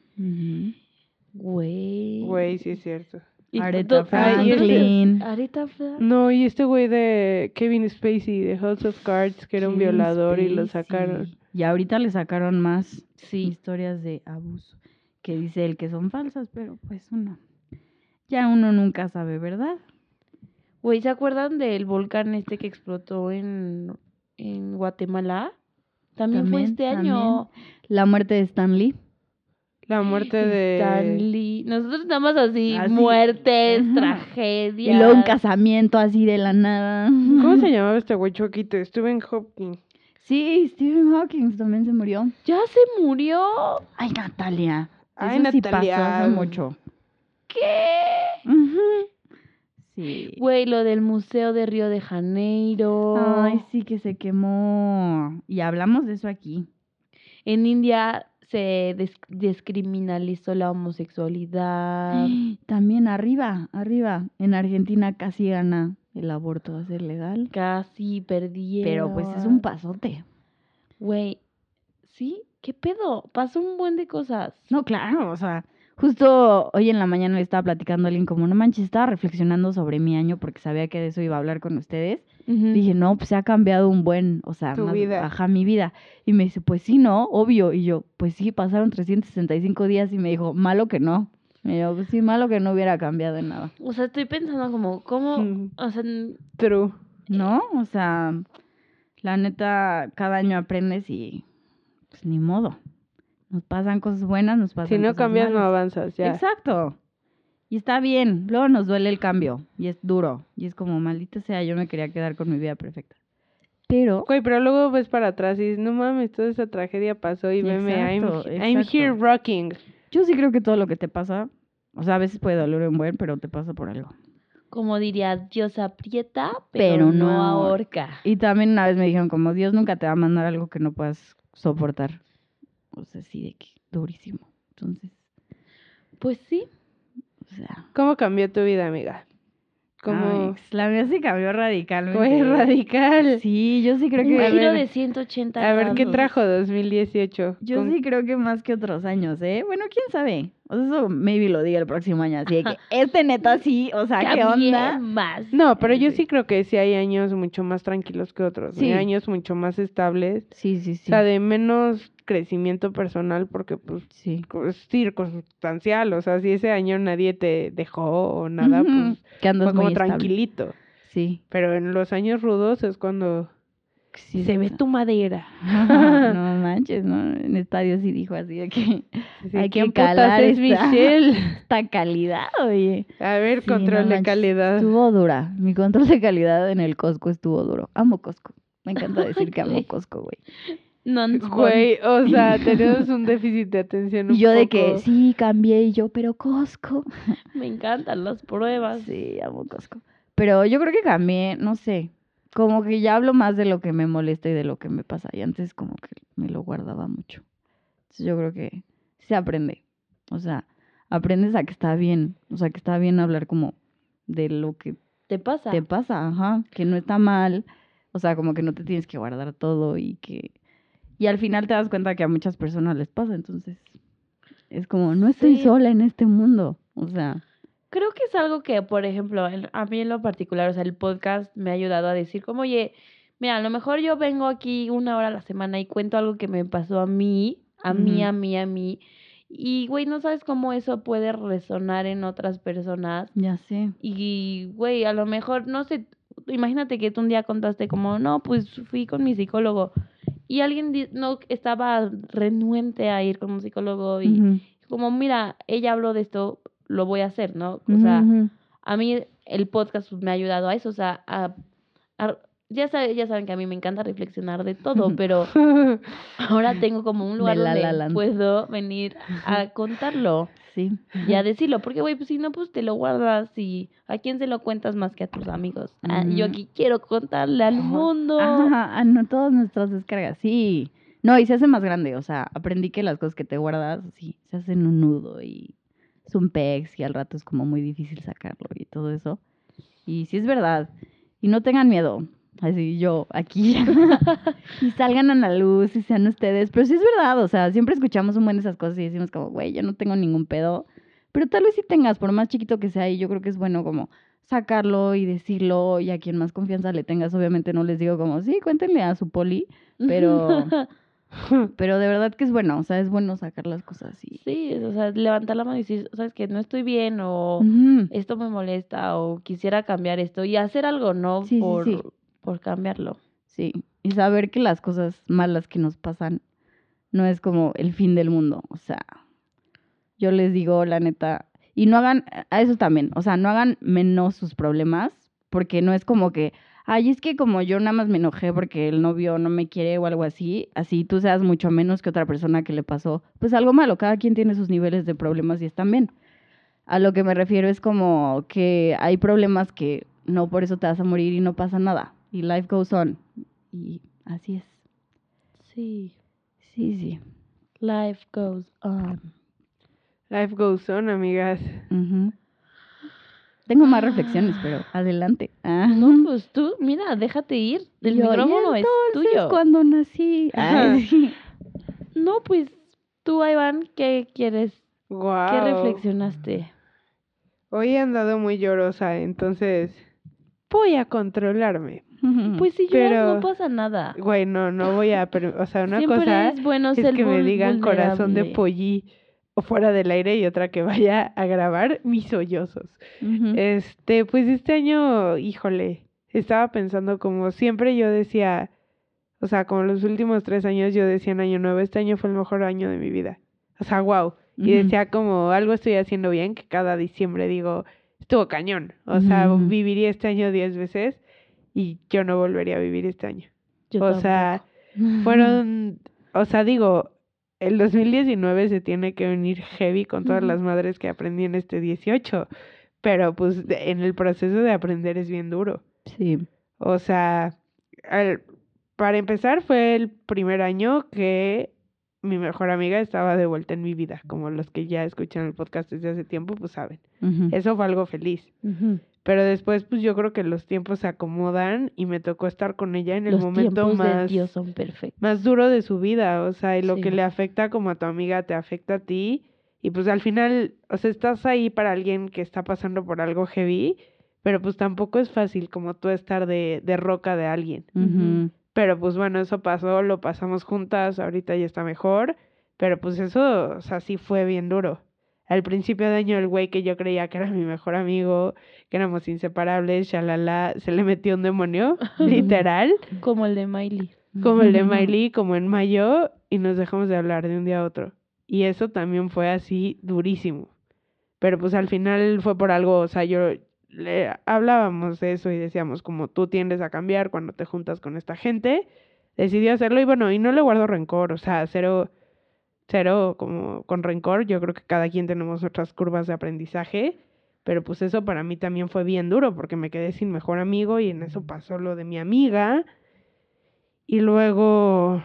Güey. Güey, sí es cierto. Aretha este- Franklin. Aretha Franklin. No, y este güey de Kevin Spacey de House of Cards, que era un Kevin violador y lo sacaron. Y ahorita le sacaron más Sí. historias de abuso. Que dice él que son falsas, pero pues uno. Ya uno nunca sabe, ¿verdad? Güey, ¿se acuerdan del volcán este que explotó en, en Guatemala? También, fue También, este año. La muerte de Stan Lee. La muerte de... Stan Lee. Nosotros estamos así, Así. muertes, Ajá. tragedias. Y luego un casamiento así de la nada. ¿Cómo se llamaba este güey choquito? Stephen Hopkins. Sí, Stephen Hawking también se murió. Ya se murió. Ay, Natalia. Ay, Eso sí Natalia. pasó hace mucho. ¿Qué? Sí. Güey, lo del Museo de Río de Janeiro. Ay, sí que se quemó. Y hablamos de eso aquí. En India se des- descriminalizó la homosexualidad. También arriba, arriba. En Argentina casi gana el aborto a ser legal. Casi perdieron. Pero pues es un pasote. Güey, ¿sí? ¿Qué pedo? Pasó un buen de cosas. No, claro, o sea, Justo hoy en la mañana le estaba platicando a alguien como, no manches, estaba reflexionando sobre mi año porque sabía que de eso iba a hablar con ustedes. Dije, no, pues se ha cambiado un buen, o sea, Tu más- vida. ajá, mi vida. Y me dice, pues sí, no, obvio. Y yo, pues sí, pasaron 365 días y me dijo, malo que no. Y yo, pues sí, malo que no hubiera cambiado en nada. O sea, estoy pensando como, ¿cómo? Mm. O sea, True. ¿No? O sea, la neta, cada año aprendes y pues ni modo. Nos pasan cosas buenas, nos pasan Si no cosas cambias, no avanzas, ya. Exacto. Y está bien. Luego nos duele el cambio. Y es duro. Y es como, maldita sea, yo me quería quedar con mi vida perfecta. Pero, Güey, pero luego ves para atrás y dices, no mames, toda esa tragedia pasó y veme, I'm, Exacto, I'm here exacto. rocking. yo sí creo que todo lo que te pasa, o sea, a veces puede doler un buen, pero te pasa por algo. como diría, Dios aprieta, pero, Pero no, no ahorca. Y también una vez me dijeron, como, Dios nunca te va a mandar algo que no puedas soportar. O sea, sí, de que durísimo. Entonces, Pues sí. ¿Cómo cambió tu vida, amiga? ¿Cómo? Ay, la mía sí cambió radicalmente. Fue radical. Sí, yo sí creo Un que... A giro de 180 A ver, ¿qué grados. trajo 2018? Yo Con- sí creo que más que otros años, ¿eh? Bueno, quién sabe. O sea, eso maybe lo diga el próximo año. Así de que este neta sí, o sea, ¿qué onda? más. No, pero yo Sí. creo que sí hay años mucho más tranquilos que otros. Sí. Hay años mucho más estables. Sí, sí, O sí. sea, de menos crecimiento personal porque, pues, Sí. es circunstancial. O sea, si ese año nadie te dejó o nada, pues que andas fue como estable. tranquilito. Sí. Pero en los años rudos es cuando se ve tu madera. no manches, ¿no? En estadio sí dijo así de que Así, Hay que ¿Quién putas calar es esta- Michelle? esta calidad, oye. A ver, Sí, no control de manches, calidad. Estuvo dura. Mi control de calidad en el Costco estuvo duro. Amo Costco. Me encanta decir que amo. Costco, güey. Güey, o sea, tenemos un déficit de atención un Y yo de que sí, cambié y yo, pero Costco. Me encantan las pruebas. Sí, amo Costco. Pero yo creo que cambié, no sé, como que ya hablo más de lo que me molesta y de lo que me pasa. Y antes como que me lo guardaba mucho. Entonces yo creo que se aprende. O sea, aprendes a que está bien. O sea, que está bien hablar como de lo que ¿Te pasa? te pasa, ajá, que no está mal. O sea, como que no te tienes que guardar todo y que... Y al final te das cuenta que a muchas personas les pasa, entonces es como, no estoy Sí. sola en este mundo. O sea, Creo que es algo que, por ejemplo, a mí en lo particular, o sea, el podcast me ha ayudado a decir como, oye, mira, a lo mejor yo vengo aquí una hora a la semana y cuento algo que me pasó a mí, a mí, a mí, a mí. Y, güey, no sabes cómo eso puede resonar en otras personas. ya sé. Y, güey, a lo mejor, no sé, imagínate que tú un día contaste como, no, pues fui con mi psicólogo. Y alguien no estaba renuente a ir con un psicólogo y como, mira, ella habló de esto, lo voy a hacer, ¿no? O sea, a mí el podcast me ha ayudado a eso, o sea, a, a- ya, sabe- ya saben que a mí me encanta reflexionar de todo, pero ahora tengo como un lugar La donde La puedo venir a contarlo sí. y a decirlo, porque güey, pues si no, pues te lo guardas y a quién se lo cuentas más que a tus amigos. Ah, yo aquí quiero contarle al mundo. Ajá, ah, no, todas nuestras descargas, sí. No, y se hace más grande, o sea, aprendí que las cosas que te guardas, sí, se hacen un nudo y es un pex y al rato es como muy difícil sacarlo y todo eso. Y sí es verdad. Y no tengan miedo, así yo aquí. y salgan a la luz y sean ustedes. Pero sí es verdad, o sea, siempre escuchamos un buen de esas cosas y decimos como, güey, yo no tengo ningún pedo. Pero tal vez sí tengas, por más chiquito que sea, y yo creo que es bueno como sacarlo y decirlo y a quien más confianza le tengas. Obviamente no les digo como, sí, cuéntenle a su poli, pero, pero de verdad que es bueno, o sea, es bueno sacar las cosas y... sí, o sea, levantar la mano y decir, sabes que no estoy bien o esto me molesta o quisiera cambiar esto y hacer algo, ¿no? Sí, sí, por, sí. por cambiarlo. Sí, y saber que las cosas malas que nos pasan no es como el fin del mundo, o sea, yo les digo la neta, y no hagan, a eso también, o sea, no hagan menos sus problemas, porque no es como que, ay, es que como yo nada más me enojé porque el novio no me quiere o algo así, así tú seas mucho menos que otra persona que le pasó, pues algo malo, cada quien tiene sus niveles de problemas y están bien. A lo que me refiero es como que hay problemas que no por eso te vas a morir y no pasa nada, y life goes on. Y así es. Sí. Sí, sí. Life goes on. Life goes on, amigas. Ujú. Tengo más reflexiones, pero adelante. Ah. No, pues tú, mira, déjate ir. El Yo, ¿y micrófono es tuyo. cuando nací. Ay, sí. No, pues tú, Iván, ¿qué quieres. ¿Qué reflexionaste? Hoy he andado muy llorosa, entonces voy a controlarme. Pues si lloras Pero- no pasa nada. Güey, no, no voy a... O sea, una Siempre cosa es bueno es ser que me digan corazón de vulnerable. pollí fuera del aire y otra que vaya a grabar mis sollozos. Este, pues este año, híjole, estaba pensando como siempre yo decía, o sea, como los últimos tres años yo decía en año nuevo, este año fue el mejor año de mi vida. O sea, wow. Y decía como algo estoy haciendo bien, que cada diciembre digo, estuvo cañón. O sea, viviría este año diez veces y yo no volvería a vivir este año. Yo o sea, fueron, o sea, digo, el 2019 se tiene que unir heavy con todas las madres que aprendí en este 18, pero pues en el proceso de aprender es bien duro. Sí. O sea, al- para empezar fue el primer año que mi mejor amiga estaba de vuelta en mi vida, como los que ya escuchan el podcast desde hace tiempo, pues saben. Eso fue algo feliz. Pero después, pues yo creo que los tiempos se acomodan y me tocó estar con ella en el Los momento de más Dios son perfectos. más duro de su vida, o sea, y lo que le afecta como a tu amiga te afecta a ti, y pues al final, o sea, estás ahí para alguien que está pasando por algo heavy, pero pues tampoco es fácil como tú estar de, de roca de alguien. Pero pues bueno, eso pasó, lo pasamos juntas, ahorita ya está mejor, pero pues eso, o sea, sí fue bien duro. Al principio de año el güey que yo creía que era mi mejor amigo, que éramos inseparables, shalala, se le metió un demonio, literal Como el de Miley. como el de Miley, como en mayo, y nos dejamos de hablar de un día a otro. Y eso también fue así durísimo. Pero pues al final fue por algo, o sea, yo le hablábamos de eso y decíamos como tú tiendes a cambiar cuando te juntas con esta gente. Decidió hacerlo y bueno, y no le guardo rencor, o sea, cero, cero como con rencor. Yo creo que cada quien tenemos nuestras curvas de aprendizaje. Pero pues eso para mí también fue bien duro porque me quedé sin mejor amigo y en eso pasó lo de mi amiga. Y luego,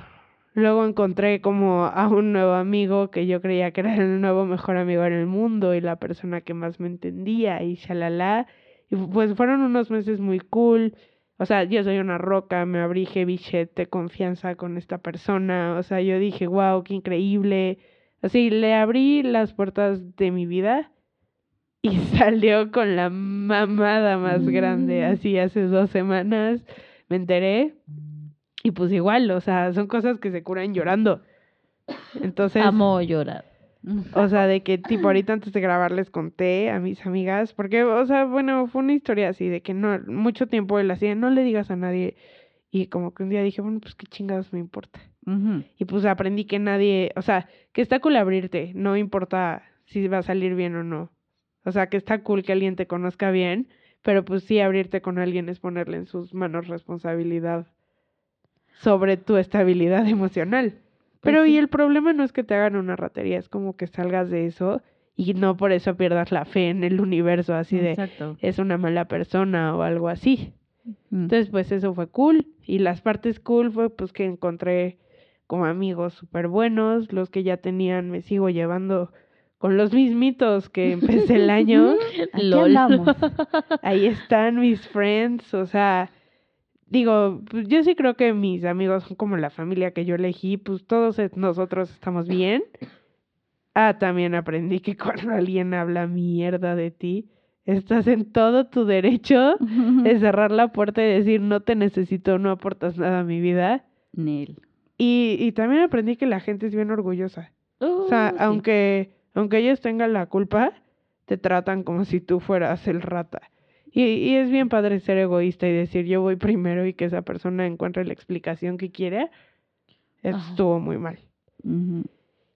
luego encontré como a un nuevo amigo que yo creía que era el nuevo mejor amigo en el mundo y la persona que más me entendía y shalala. Y pues fueron unos meses muy cool. O sea, yo soy una roca, me abrí heavy shit de confianza con esta persona. O sea, yo dije, wow, qué increíble. Así, le abrí las puertas de mi vida y salió con la mamada más grande. Mm. Así, hace dos semanas me enteré. Y pues igual, o sea, son cosas que se curan llorando. Entonces, Amo llorar. O sea, de que tipo ahorita antes de grabar les conté a mis amigas, porque, o sea, bueno, fue una historia así, de que no, mucho tiempo él hacía, no le digas a nadie. Y como que un día dije, bueno, pues qué chingados me importa. Y pues aprendí que nadie, o sea, que está cool abrirte, no importa si va a salir bien o no. O sea, que está cool que alguien te conozca bien, pero pues sí abrirte con alguien es ponerle en sus manos responsabilidad sobre tu estabilidad emocional. Pero sí. y el problema no es que te hagan una ratería, es como que salgas de eso y no por eso pierdas la fe en el universo, así de es una mala persona o algo así. Mm. Entonces, pues eso fue cool. Y las partes cool fue pues que encontré como amigos súper buenos. Los que ya tenían me sigo llevando con los mismitos que empecé el año. Lol. Ahí están mis friends. O sea, digo, pues yo sí creo que mis amigos son como la familia que yo elegí. Pues todos nosotros estamos bien. Ah, también aprendí que cuando alguien habla mierda de ti, estás en todo tu derecho de cerrar la puerta y decir no te necesito, no aportas nada a mi vida. Nel. Y, y también aprendí que la gente es bien orgullosa. O sea, Uh, sí. aunque, aunque ellos tengan la culpa, te tratan como si tú fueras el rata. Y, y es bien padre ser egoísta y decir yo voy primero y que esa persona encuentre la explicación que quiere. Estuvo muy mal.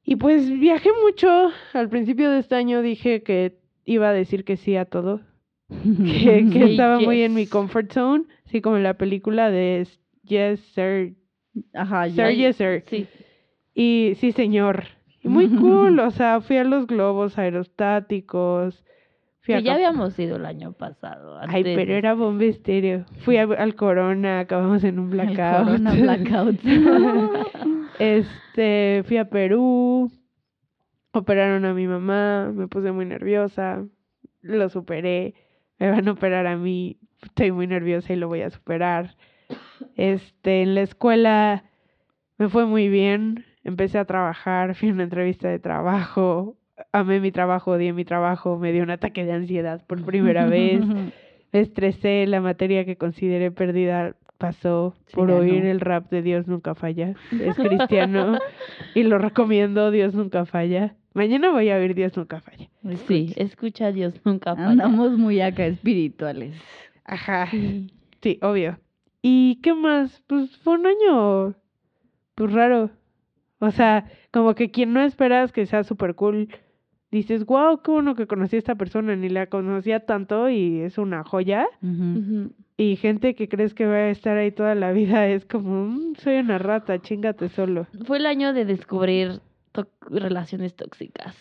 Y pues viajé mucho. Al principio de este año dije que iba a decir que sí a todo. Que, que Sí, estaba muy en mi comfort zone. Así como en la película de Yes, Sir. Ajá. Sir, yes, sir. Sí. Y sí, señor. Y muy cool. O sea, fui a los globos aerostáticos. Que ya habíamos ido el año pasado. Ay, pero era bomba estéreo. Fui a- al Corona, acabamos en un El blackout. Corona blackout. este, fui a Perú. Operaron a mi mamá, me puse muy nerviosa. Lo superé. Me van a operar a mí. Estoy muy nerviosa y lo voy a superar. Este, en la escuela me fue muy bien. Empecé a trabajar, fui a una entrevista de trabajo. Amé mi trabajo, odié mi trabajo, me dio un ataque de ansiedad por primera vez, me estresé, la materia que consideré perdida pasó Sí, por oír el rap de Dios nunca falla. Es cristiano y lo recomiendo, Dios nunca falla. Mañana voy a oír Dios nunca falla. Sí, escucha a Dios nunca falla. Andamos muy acá espirituales. Ajá. Sí. Sí, obvio. ¿Y qué más? Pues fue un año, pues raro. O sea, como que quien no esperas que sea súper cool, dices, wow, qué bueno que conocí a esta persona, ni la conocía tanto y es una joya. Y gente que crees que va a estar ahí toda la vida es como, "Mm, soy una rata, chingate solo. Fue el año de descubrir to- relaciones tóxicas.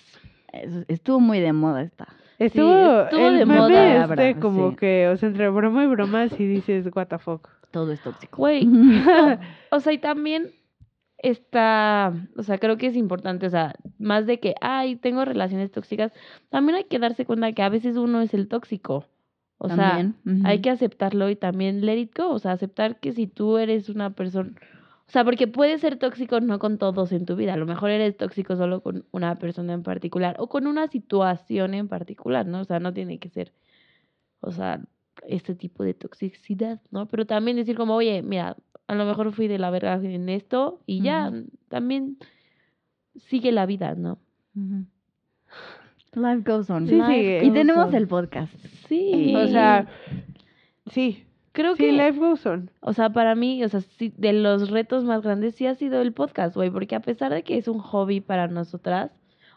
Estuvo muy de moda esta. Estuvo, estuvo el de meme moda. este como sí. que, o sea, entre broma y broma, si dices, what the fuck. Todo es tóxico. Güey, o sea, y también está, o sea, creo que es importante, o sea, más de que, ay, tengo relaciones tóxicas, también hay que darse cuenta que a veces uno es el tóxico. O También, sea, hay que aceptarlo y también let it go, o sea, aceptar que si tú eres una persona, o sea, porque puedes ser tóxico no con todos en tu vida, a lo mejor eres tóxico solo con una persona en particular o con una situación en particular, ¿no? O sea, no tiene que ser, o sea, este tipo de toxicidad, ¿no? Pero también decir como, oye, mira, a lo mejor fui de la verga en esto y ya, también sigue la vida, ¿no? Life goes on. Sí, Life sigue. Y goes tenemos on. el podcast. Sí. O sea, sí, creo sí, que life goes on. O sea, para mí, o sea, sí, de los retos más grandes sí ha sido el podcast, güey, porque a pesar de que es un hobby para nosotras,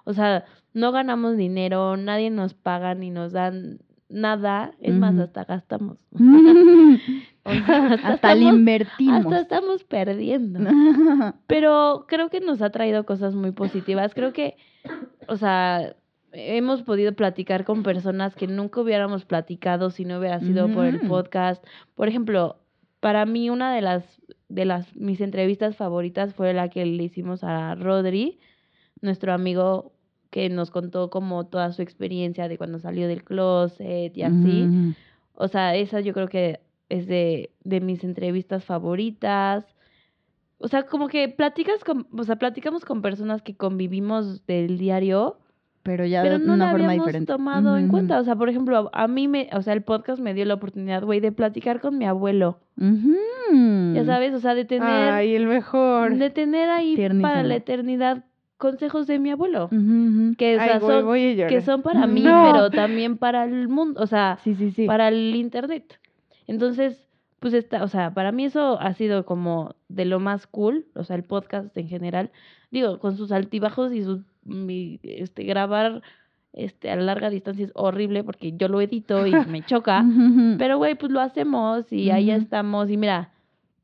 o sea, no ganamos dinero, nadie nos paga ni nos dan nada, es más, hasta gastamos. O sea, Hasta estamos- invertimos. Hasta estamos perdiendo. Pero creo que nos ha traído cosas muy positivas. Creo que, o sea, hemos podido platicar con personas que nunca hubiéramos platicado si no hubiera sido por el podcast. Por ejemplo, para mí una de las de las mis entrevistas favoritas fue la que le hicimos a Rodri, nuestro amigo que nos contó como toda su experiencia de cuando salió del closet y así. O sea, esa yo creo que es de, de mis entrevistas favoritas. O sea, como que platicas con, o sea, platicamos con personas que convivimos del diario, Pero ya pero de no una la forma habíamos diferente. tomado en cuenta. O sea, por ejemplo, a mí me, o sea, el podcast me dio la oportunidad, güey, de platicar con mi abuelo. Ya sabes, o sea, de tener, Ay, el mejor. de tener ahí para la eternidad consejos de mi abuelo. Que, o Ay, son, voy llorar. que son para mí, No. pero también para el mundo. O sea, Sí, sí, sí. para el internet. Entonces, pues está, o sea, para mí eso ha sido como de lo más cool, o sea, el podcast en general, digo, con sus altibajos y sus mi, este grabar este a larga distancia es horrible porque yo lo edito y me choca, pero güey, pues lo hacemos y ahí estamos y mira,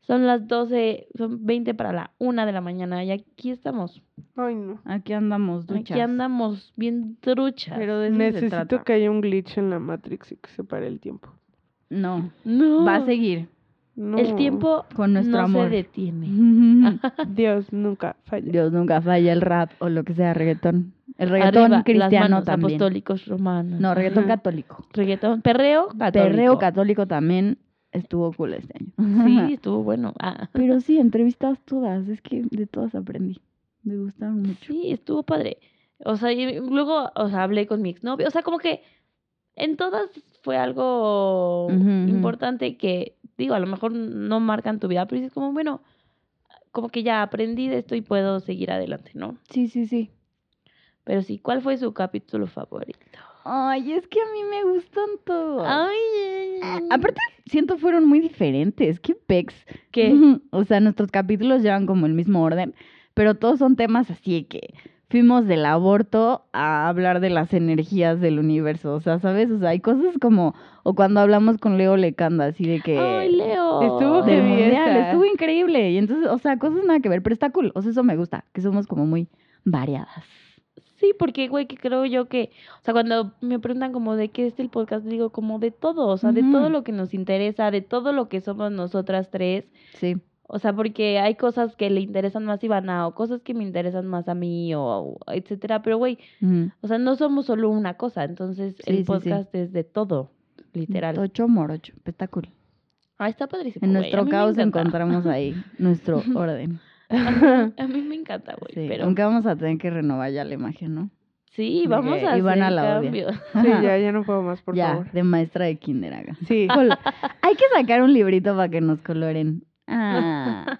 son las 12, son 20 para la una de la mañana y aquí estamos. Ay, no. Aquí andamos, duchas. Aquí andamos bien truchas. Pero de eso se Necesito trata. que haya un glitch en la Matrix y que se pare el tiempo. No, no. va a seguir. No. El tiempo Con nuestro no amor. se detiene. Dios nunca falla. Dios nunca falla el rap o lo que sea reggaetón. El reggaetón Arriba, las cristiano manos, también. apostólicos romanos. No, reggaetón Ajá. católico. Reggaetón, perreo católico. Perreo católico también estuvo cool este año. Sí, estuvo bueno. Ah, Pero sí, entrevistas todas. Es que de todas aprendí. Me gustaron mucho. sí, estuvo padre. O sea, y luego, o sea, hablé con mi exnovio. O sea, como que en todas fue algo importante que, digo, a lo mejor no marcan tu vida, pero dices como, bueno, como que ya aprendí de esto y puedo seguir adelante, ¿no? Sí, sí, sí. Pero sí, ¿cuál fue su capítulo favorito? Ay, es que a mí me gustan todos. Ay, Ah, Aparte, siento fueron muy diferentes. ¿Qué pex? ¿Qué? o sea, nuestros capítulos llevan como el mismo orden, pero todos son temas así que fuimos del aborto a hablar de las energías del universo. O sea, ¿sabes? O sea, hay cosas como, o cuando hablamos con Leo Lecanda, así de que... Ay, Leo. Estuvo esa. estuvo increíble. Y entonces, o sea, cosas nada que ver, pero está cool. O sea, eso me gusta, que somos como muy variadas. Sí, porque, güey, que creo yo que, o sea, cuando me preguntan como de qué es el podcast, digo como de todo, o sea, de todo lo que nos interesa, de todo lo que somos nosotras tres, Sí. O sea, porque hay cosas que le interesan más a Ivana o cosas que me interesan más a mí o, o etcétera, pero güey, o sea, no somos solo una cosa, entonces Sí, el podcast es de todo, literal. Tocho morocho, está cool. Ah, está padrísimo. En nuestro caos encontramos ahí nuestro orden. A mí, a mí me encanta, güey, Sí, pero Aunque vamos a tener que renovar ya la imagen, ¿no? Sí, vamos a hacer Ivana la odia. cambio. Sí, ya, ya no puedo más, por ya, favor. de maestra de kinder haga. Sí. Hay que sacar un librito para que nos coloren. Ah,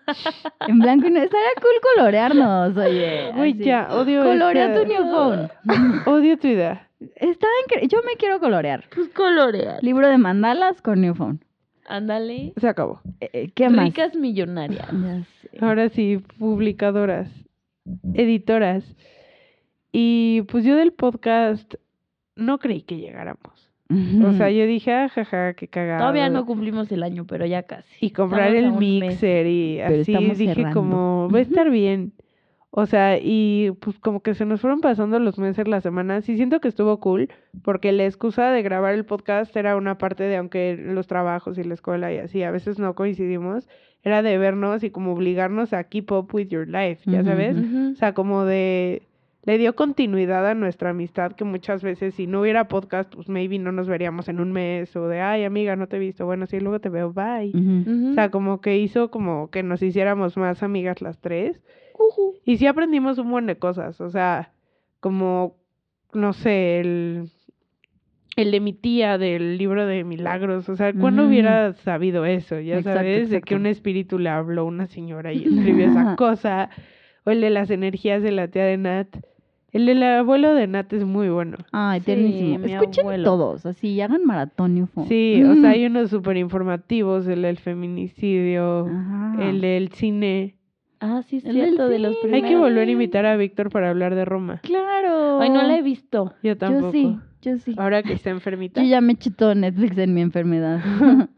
en blanco y negro. Estaría cool colorearnos, oye. Así. ya, odio Colorea tu new phone. Odio tu idea. Está Yo me quiero colorear. Pues colorear. Libro de mandalas con new phone. Ándale. Se acabó. Eh, eh, ¿Qué más? Ricas millonarias. Ya sé. Ahora sí, publicadoras, editoras. Y pues yo del podcast no creí que llegáramos. O sea, yo dije, ah, jaja, qué cagado. Todavía no cumplimos el año, pero ya casi. Y comprar Estamos el mes. mixer y Pero así dije cerrando. como, va a estar bien. O sea, y pues como que se nos fueron pasando los meses, las semanas, y siento que estuvo cool, porque la excusa de grabar el podcast era una parte de, aunque los trabajos y la escuela y así, a veces no coincidimos, era de vernos y como obligarnos a keep up with your life, ya sabes? O sea, como de... Le dio continuidad a nuestra amistad que muchas veces si no hubiera podcast, pues maybe no nos veríamos en un mes o de, ay amiga, no te he visto, bueno, sí, luego te veo, bye. O sea, como que hizo como que nos hiciéramos más amigas las tres. Y sí aprendimos un buen de cosas. O sea, como, no sé, el, el de mi tía del libro de milagros. O sea, ¿cuándo Ujú. hubiera sabido eso? Ya Exacto, sabes, de que un espíritu le habló a una señora y escribió esa cosa. O el de las energías de la tía de Nat. El del abuelo de Nat es muy bueno. Ay, Sí, tiernísimo. mi Escuchen abuelo. todos, así, hagan maratón. Sí, o sea, hay unos súper informativos. El del feminicidio, Ajá. el del cine. Ah, sí, es El del cierto, de los. Hay que volver a invitar a Víctor para hablar de Roma. Claro. Ay, no la he visto. Yo tampoco. Yo sí, yo sí. Ahora que está enfermita. Yo ya me eché todo Netflix en mi enfermedad.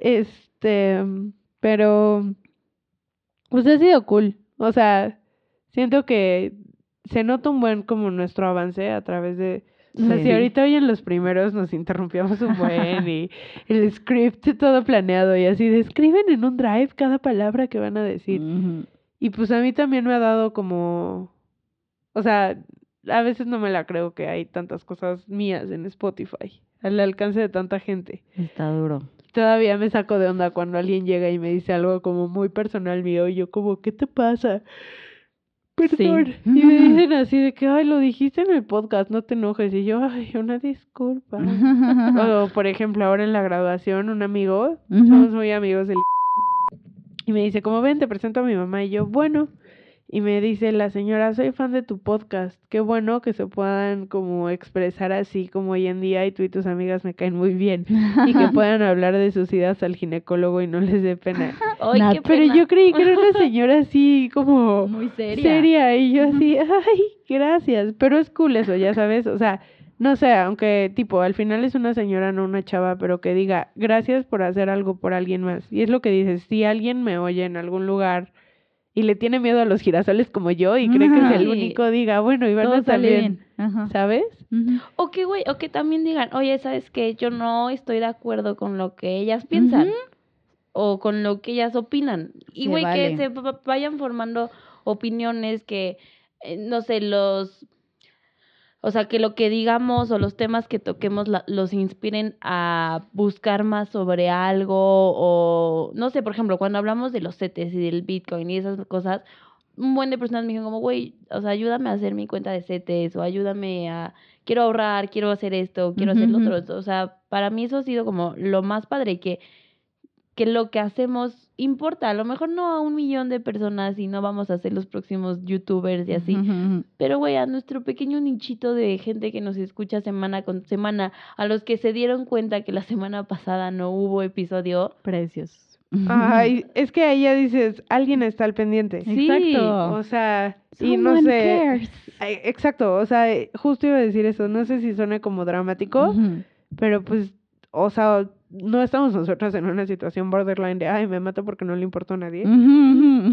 Este, pero pues ha sido cool. O sea, siento que se nota un buen como nuestro avance a través de o sea, Sí. si ahorita hoy en los primeros nos interrumpíamos un buen y el script todo planeado y así describen en un drive cada palabra que van a decir. Y pues a mí también me ha dado como, o sea, a veces no me la creo que hay tantas cosas mías en Spotify, al alcance de tanta gente. Está duro. Todavía me saco de onda cuando alguien llega y me dice algo como muy personal mío y yo como, ¿qué te pasa? Perdón. Y me dicen así de que, ay, lo dijiste en el podcast, no te enojes. Y yo, ay, una disculpa. o, por ejemplo, ahora en la graduación, un amigo, somos muy amigos del y me dice, como ven, te presento a mi mamá y yo, bueno, y me dice la señora, soy fan de tu podcast, qué bueno que se puedan como expresar así como hoy en día y tú y tus amigas me caen muy bien y que puedan hablar de sus idas al ginecólogo y no les dé pena. Ay, Nat, qué Pero pena. yo creí que era una señora así como Muy seria. seria y yo así, ay, gracias, pero es cool eso, ya sabes, o sea, no sé, aunque tipo, al final es una señora, no una chava, pero que diga, gracias por hacer algo por alguien más. Y es lo que dices, si alguien me oye en algún lugar y le tiene miedo a los girasoles como yo y cree que es el único, diga, bueno, sale bien, bien. Ajá. ¿sabes? O que, güey, o que también digan, oye, ¿sabes qué? Yo no estoy de acuerdo con lo que ellas piensan. O con lo que ellas opinan. Y, güey, vale. que se va- vayan formando opiniones que, eh, no sé, los... O sea, que lo que digamos o los temas que toquemos la- los inspiren a buscar más sobre algo o, no sé, por ejemplo, cuando hablamos de los CETES y del Bitcoin y esas cosas, un buen de personas me dijeron como, güey, o sea, ayúdame a hacer mi cuenta de CETES o ayúdame a, quiero ahorrar, quiero hacer esto, quiero hacer lo otro. O sea, para mí eso ha sido como lo más padre que que lo que hacemos importa. A lo mejor no a un millón de personas y no vamos a ser los próximos youtubers y así. Pero, güey, a nuestro pequeño nichito de gente que nos escucha semana con semana, a los que se dieron cuenta que la semana pasada no hubo episodio. Precios. Ay, es que ahí ya dices, alguien está al pendiente. Sí, Exacto. O sea, y no Someone sé, cares. Exacto, o sea, justo iba a decir eso, no sé si suene como dramático, pero pues, o sea, no estamos nosotros en una situación borderline de, ay, me mato porque no le importa a nadie.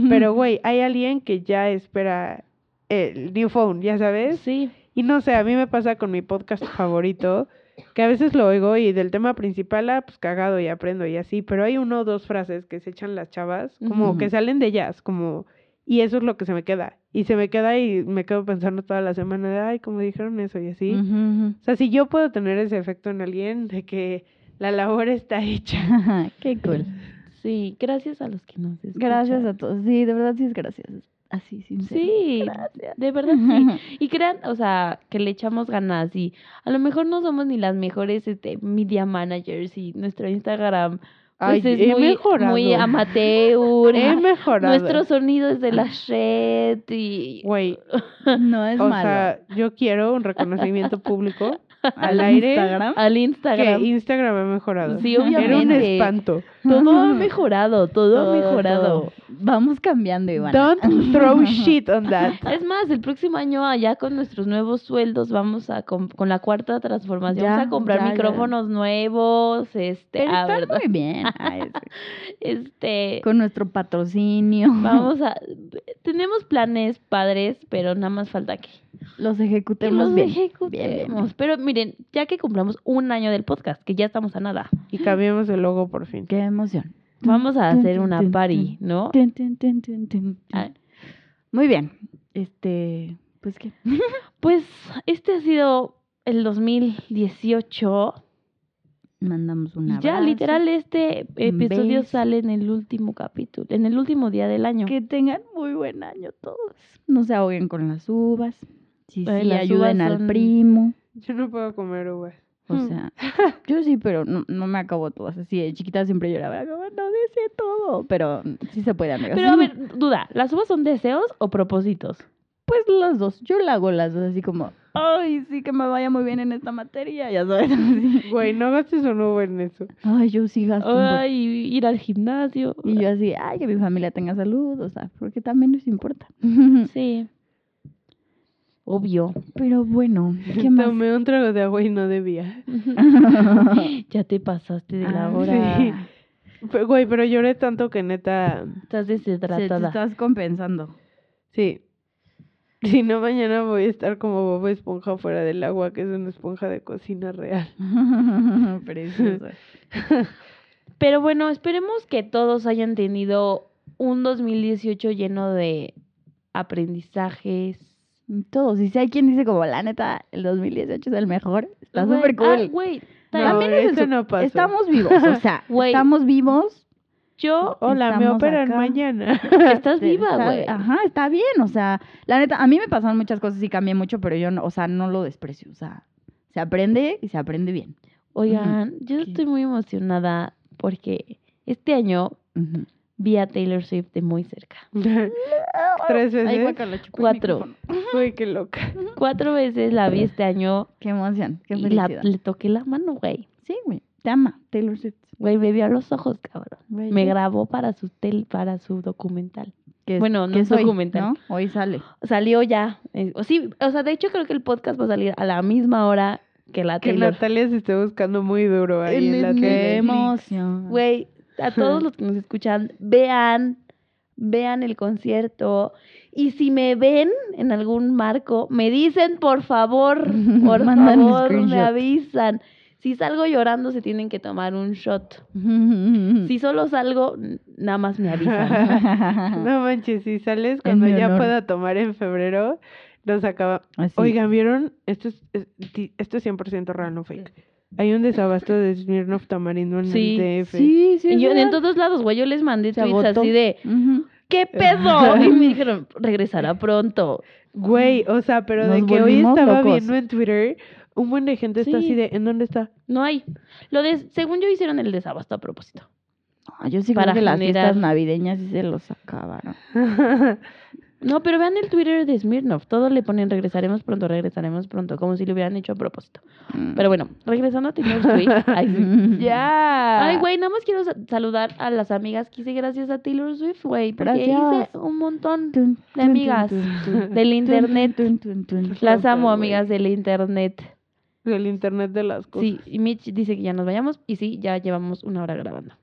Pero, güey, hay alguien que ya espera el new phone, ya sabes. Sí. Y no sé, a mí me pasa con mi podcast favorito, que a veces lo oigo y del tema principal, ah, pues cagado y aprendo y así, pero hay uno o dos frases que se echan las chavas, como que salen de ellas, como, y eso es lo que se me queda. Y se me queda y me quedo pensando toda la semana de, ay, como dijeron eso y así. O sea, si yo puedo tener ese efecto en alguien de que la labor está hecha. Qué cool. Sí, gracias a los que nos escuchan. Gracias a todos. Sí, de verdad sí es gracias. Así, sincero. Sí, Gracias. de verdad sí. Y crean, o sea, que le echamos ganas y a lo mejor no somos ni las mejores este, media managers y nuestro Instagram pues Ay, es he muy, mejorado. muy amateur. He mejorado. Nuestro sonido es de la Shed y... Güey, No es o malo. sea, yo quiero un reconocimiento público al Al aire Instagram. Al que Instagram. Instagram ha mejorado. Sí, Era un obviamente. espanto. Todo ha mejorado, todo, ha mejorado. todo. Vamos cambiando, Ivana. Don't throw shit on that. Es más, el próximo año allá con nuestros nuevos sueldos vamos a con la cuarta transformación Ya, vamos a comprar ya, ya. micrófonos nuevos, este, Pero ah, está ¿verdad? muy bien. Este, Con nuestro patrocinio. vamos a tenemos planes padres, pero nada más falta que Los que ejecutemos los bien. ejecutemos. Bien, bien, bien. Pero miren, ya que cumplamos un año del podcast, que ya estamos a nada, Y cambiamos el logo por fin. Qué emoción. vamos a hacer una party, ¿no? Muy bien. Este, pues qué. Pues este ha sido el 2018. Mandamos un Y abrazo. ya, literal, este episodio beso. sale en el último capítulo, en el último día del año. Que tengan muy buen año todos. No se ahoguen con las uvas. Sí, sí, las ayuden uvas al son- primo. Yo no puedo comer uvas. O Mm. sea, yo sí, pero no, no me acabo todas. Así de chiquita siempre lloraba, no deseo todo. Pero sí se puede, amigas. Pero a ver, duda, ¿las uvas son deseos o propósitos? Pues las dos. Yo la hago las dos, así como, ay, sí que me vaya muy bien en esta materia, ya sabes. así. Güey, no gastes un uva en eso. Ay, yo sí gasto. un. Ay, ir al gimnasio. Y yo así, ay, que mi familia tenga salud, o sea, porque también nos importa. Sí. Obvio. Pero bueno, ¿qué más? Tomé un trago de agua y no debía. ya te pasaste de la Ah, hora. sí. Pero, güey, pero lloré tanto que neta... Estás Se te deshidratada. estás compensando. Sí. Si no, mañana voy a estar como Bobo Esponja fuera del agua, que es una esponja de cocina real. Precioso. Pero bueno, esperemos que todos hayan tenido un 2018 lleno de aprendizajes. Todos. Y si hay quien dice como, la neta, el 2018 es el mejor, está Güey, súper ah, cool. güey, No, También es eso no pasó. Estamos vivos, o sea, Güey. estamos vivos. yo Hola, me operan acá. mañana. Estás viva, está- güey. Ajá, está bien, o sea, la neta, a mí me pasaron muchas cosas y cambié mucho, pero yo, no, o sea, no lo desprecio, o sea, se aprende y se aprende bien. Oigan, yo ¿Qué? estoy muy emocionada porque este año. Vi a Taylor Swift de muy cerca. Tres Ay, veces. chupé el Cuatro. Güey, qué loca. Cuatro veces la vi este año Qué emoción, qué y la, felicidad. le toqué la mano, güey. Sí, güey, te ama, Taylor Swift. Güey, me vio a los ojos, cabrón. Güey, Me grabó para su tel, para su documental. Que es- bueno, no que es hoy, documental. ¿no? Hoy sale. Salió ya. eh, o sí, o sea, de hecho creo que el podcast va a salir a la misma hora que la Que Taylor. Natalia se esté buscando muy duro ahí en, En la Qué emoción. Güey, a todos los que nos escuchan, vean, vean el concierto. Y si me ven en algún marco, me dicen, por favor, por favor, me avisan. Si salgo llorando, se tienen que tomar un shot. Si solo salgo, nada más me avisan. No manches, si sales cuando ya honor. pueda tomar en febrero, nos acaba. Así. Oigan, ¿vieron? Esto es, esto es 100% real, no fake. Hay un desabasto de Smirnoff Tamarindo en Sí, el DF. Sí, sí. Y yo, en todos lados, güey, yo les mandé Se tweets agotó. así de. ¿qué pedo? Y me dijeron, regresará pronto. Güey, o sea, pero de que hoy estaba locos. viendo en Twitter, un buen de gente está Sí. así de, ¿en dónde está? No hay. Lo de, según yo hicieron el desabasto a propósito. Ah, yo sí Para creo que las generar- fiestas navideñas sí se los acabaron. No, pero vean el Twitter de Smirnov. Todos le ponen regresaremos pronto, regresaremos pronto, como si lo hubieran hecho a propósito. Mm. Pero bueno, regresando a Taylor Swift. Ay, sí. ya. Ay, güey, nada más quiero sa- saludar a las amigas que hice gracias a Taylor Swift, güey. Porque Gracias. hice un montón de amigas del internet. Las amo, amigas del internet. El internet de las cosas. Sí, y Mitch dice que ya nos vayamos. Y sí, ya llevamos una hora grabando.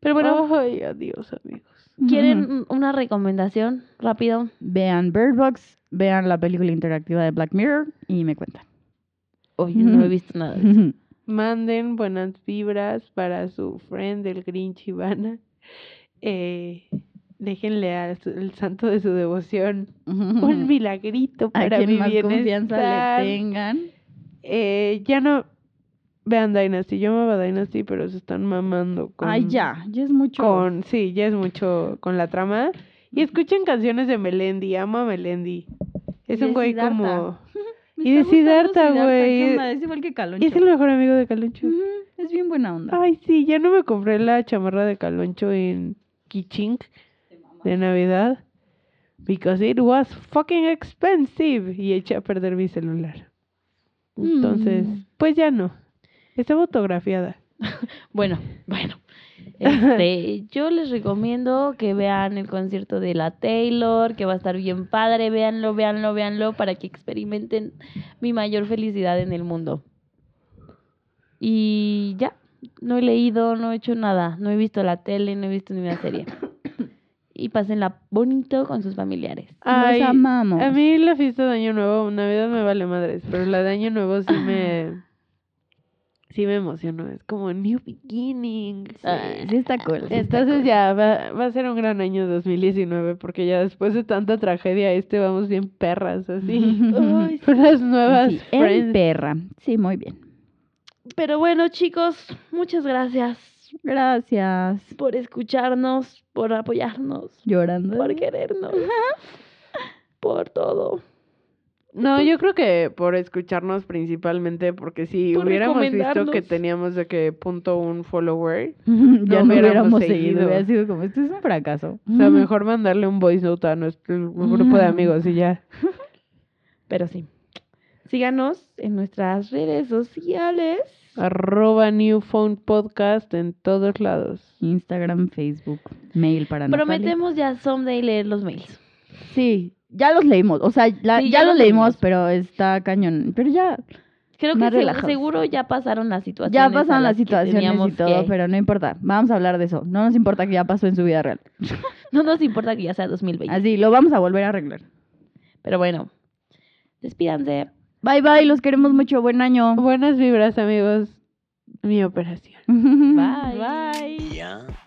Pero bueno, Ay, adiós, amigos. ¿Quieren un- una recomendación rápido? Vean Bird Box, vean la película interactiva de Black Mirror y me cuentan. Hoy no he visto nada de eso. Manden buenas vibras para su friend, el Grinch Ivana. Eh, déjenle al el santo de su devoción un milagrito A para mi quien más confianza le tengan. Eh, ya no vean Dynasty. Yo amaba Dynasty, pero se están mamando con. Ay, ya, ya es mucho. Con, sí, ya es mucho con la trama. Y escuchen canciones de Melendi, amo a Melendi. Es un güey Siddhartha. como... Y de Siddhartha, güey. Es igual que Caloncho. Y es el mejor amigo de Caloncho. Es bien buena onda. Ay, sí, ya no me compré la chamarra de Caloncho en Kiching de Navidad. Because it was fucking expensive. Y eché a perder mi celular. Entonces, Mm. pues ya no. Estaba autografiada. Bueno, bueno. Este, yo les recomiendo que vean el concierto de la Taylor, que va a estar bien padre. Véanlo, véanlo, véanlo para que experimenten mi mayor felicidad en el mundo. Y ya, no he leído, no he hecho nada. No he visto la tele, no he visto ninguna serie. Y pásenla bonito con sus familiares. Ay, amamos. A mí la fiesta de Año Nuevo, Navidad me vale madres, pero la de Año Nuevo sí me... Sí me emocionó. Es como New Beginning. Sí, sí está cool. sí está Entonces cool. ya va, va a ser un gran año 2019 porque ya después de tanta tragedia este vamos bien perras así. Ay, las nuevas Sí, en perra. Sí, muy bien. Pero bueno, chicos, muchas gracias Gracias. por escucharnos, por apoyarnos, Llorando. por querernos, por todo. No, yo creo que por escucharnos principalmente porque si Por hubiéramos visto que teníamos de que punto un follower, ya no no hubiéramos hubiéramos seguido. seguido. Hubiera sido como, esto es un fracaso. o sea, mejor mandarle un voice note a nuestro grupo de amigos y ya. Pero sí. Síganos en nuestras redes sociales. Arroba New Phone Podcast en todos lados. Instagram, Facebook, mail para Natalia. Prometemos ya someday leer los mails. Sí, ya los leímos. O sea, la- Sí, ya, ya los los leímos, leímos. pero está cañón. Pero ya, Creo Más que se- seguro ya pasaron las situaciones. ya pasaron las situaciones y todo, que- pero no importa. Vamos a hablar de eso. No nos importa que ya pasó en su vida real. No nos importa que ya sea 2020. Así, lo vamos a volver a arreglar. Pero bueno, despídanse. Bye bye, los queremos mucho. Buen año. Buenas vibras, amigos. Mi operación. Bye. Bye. Ya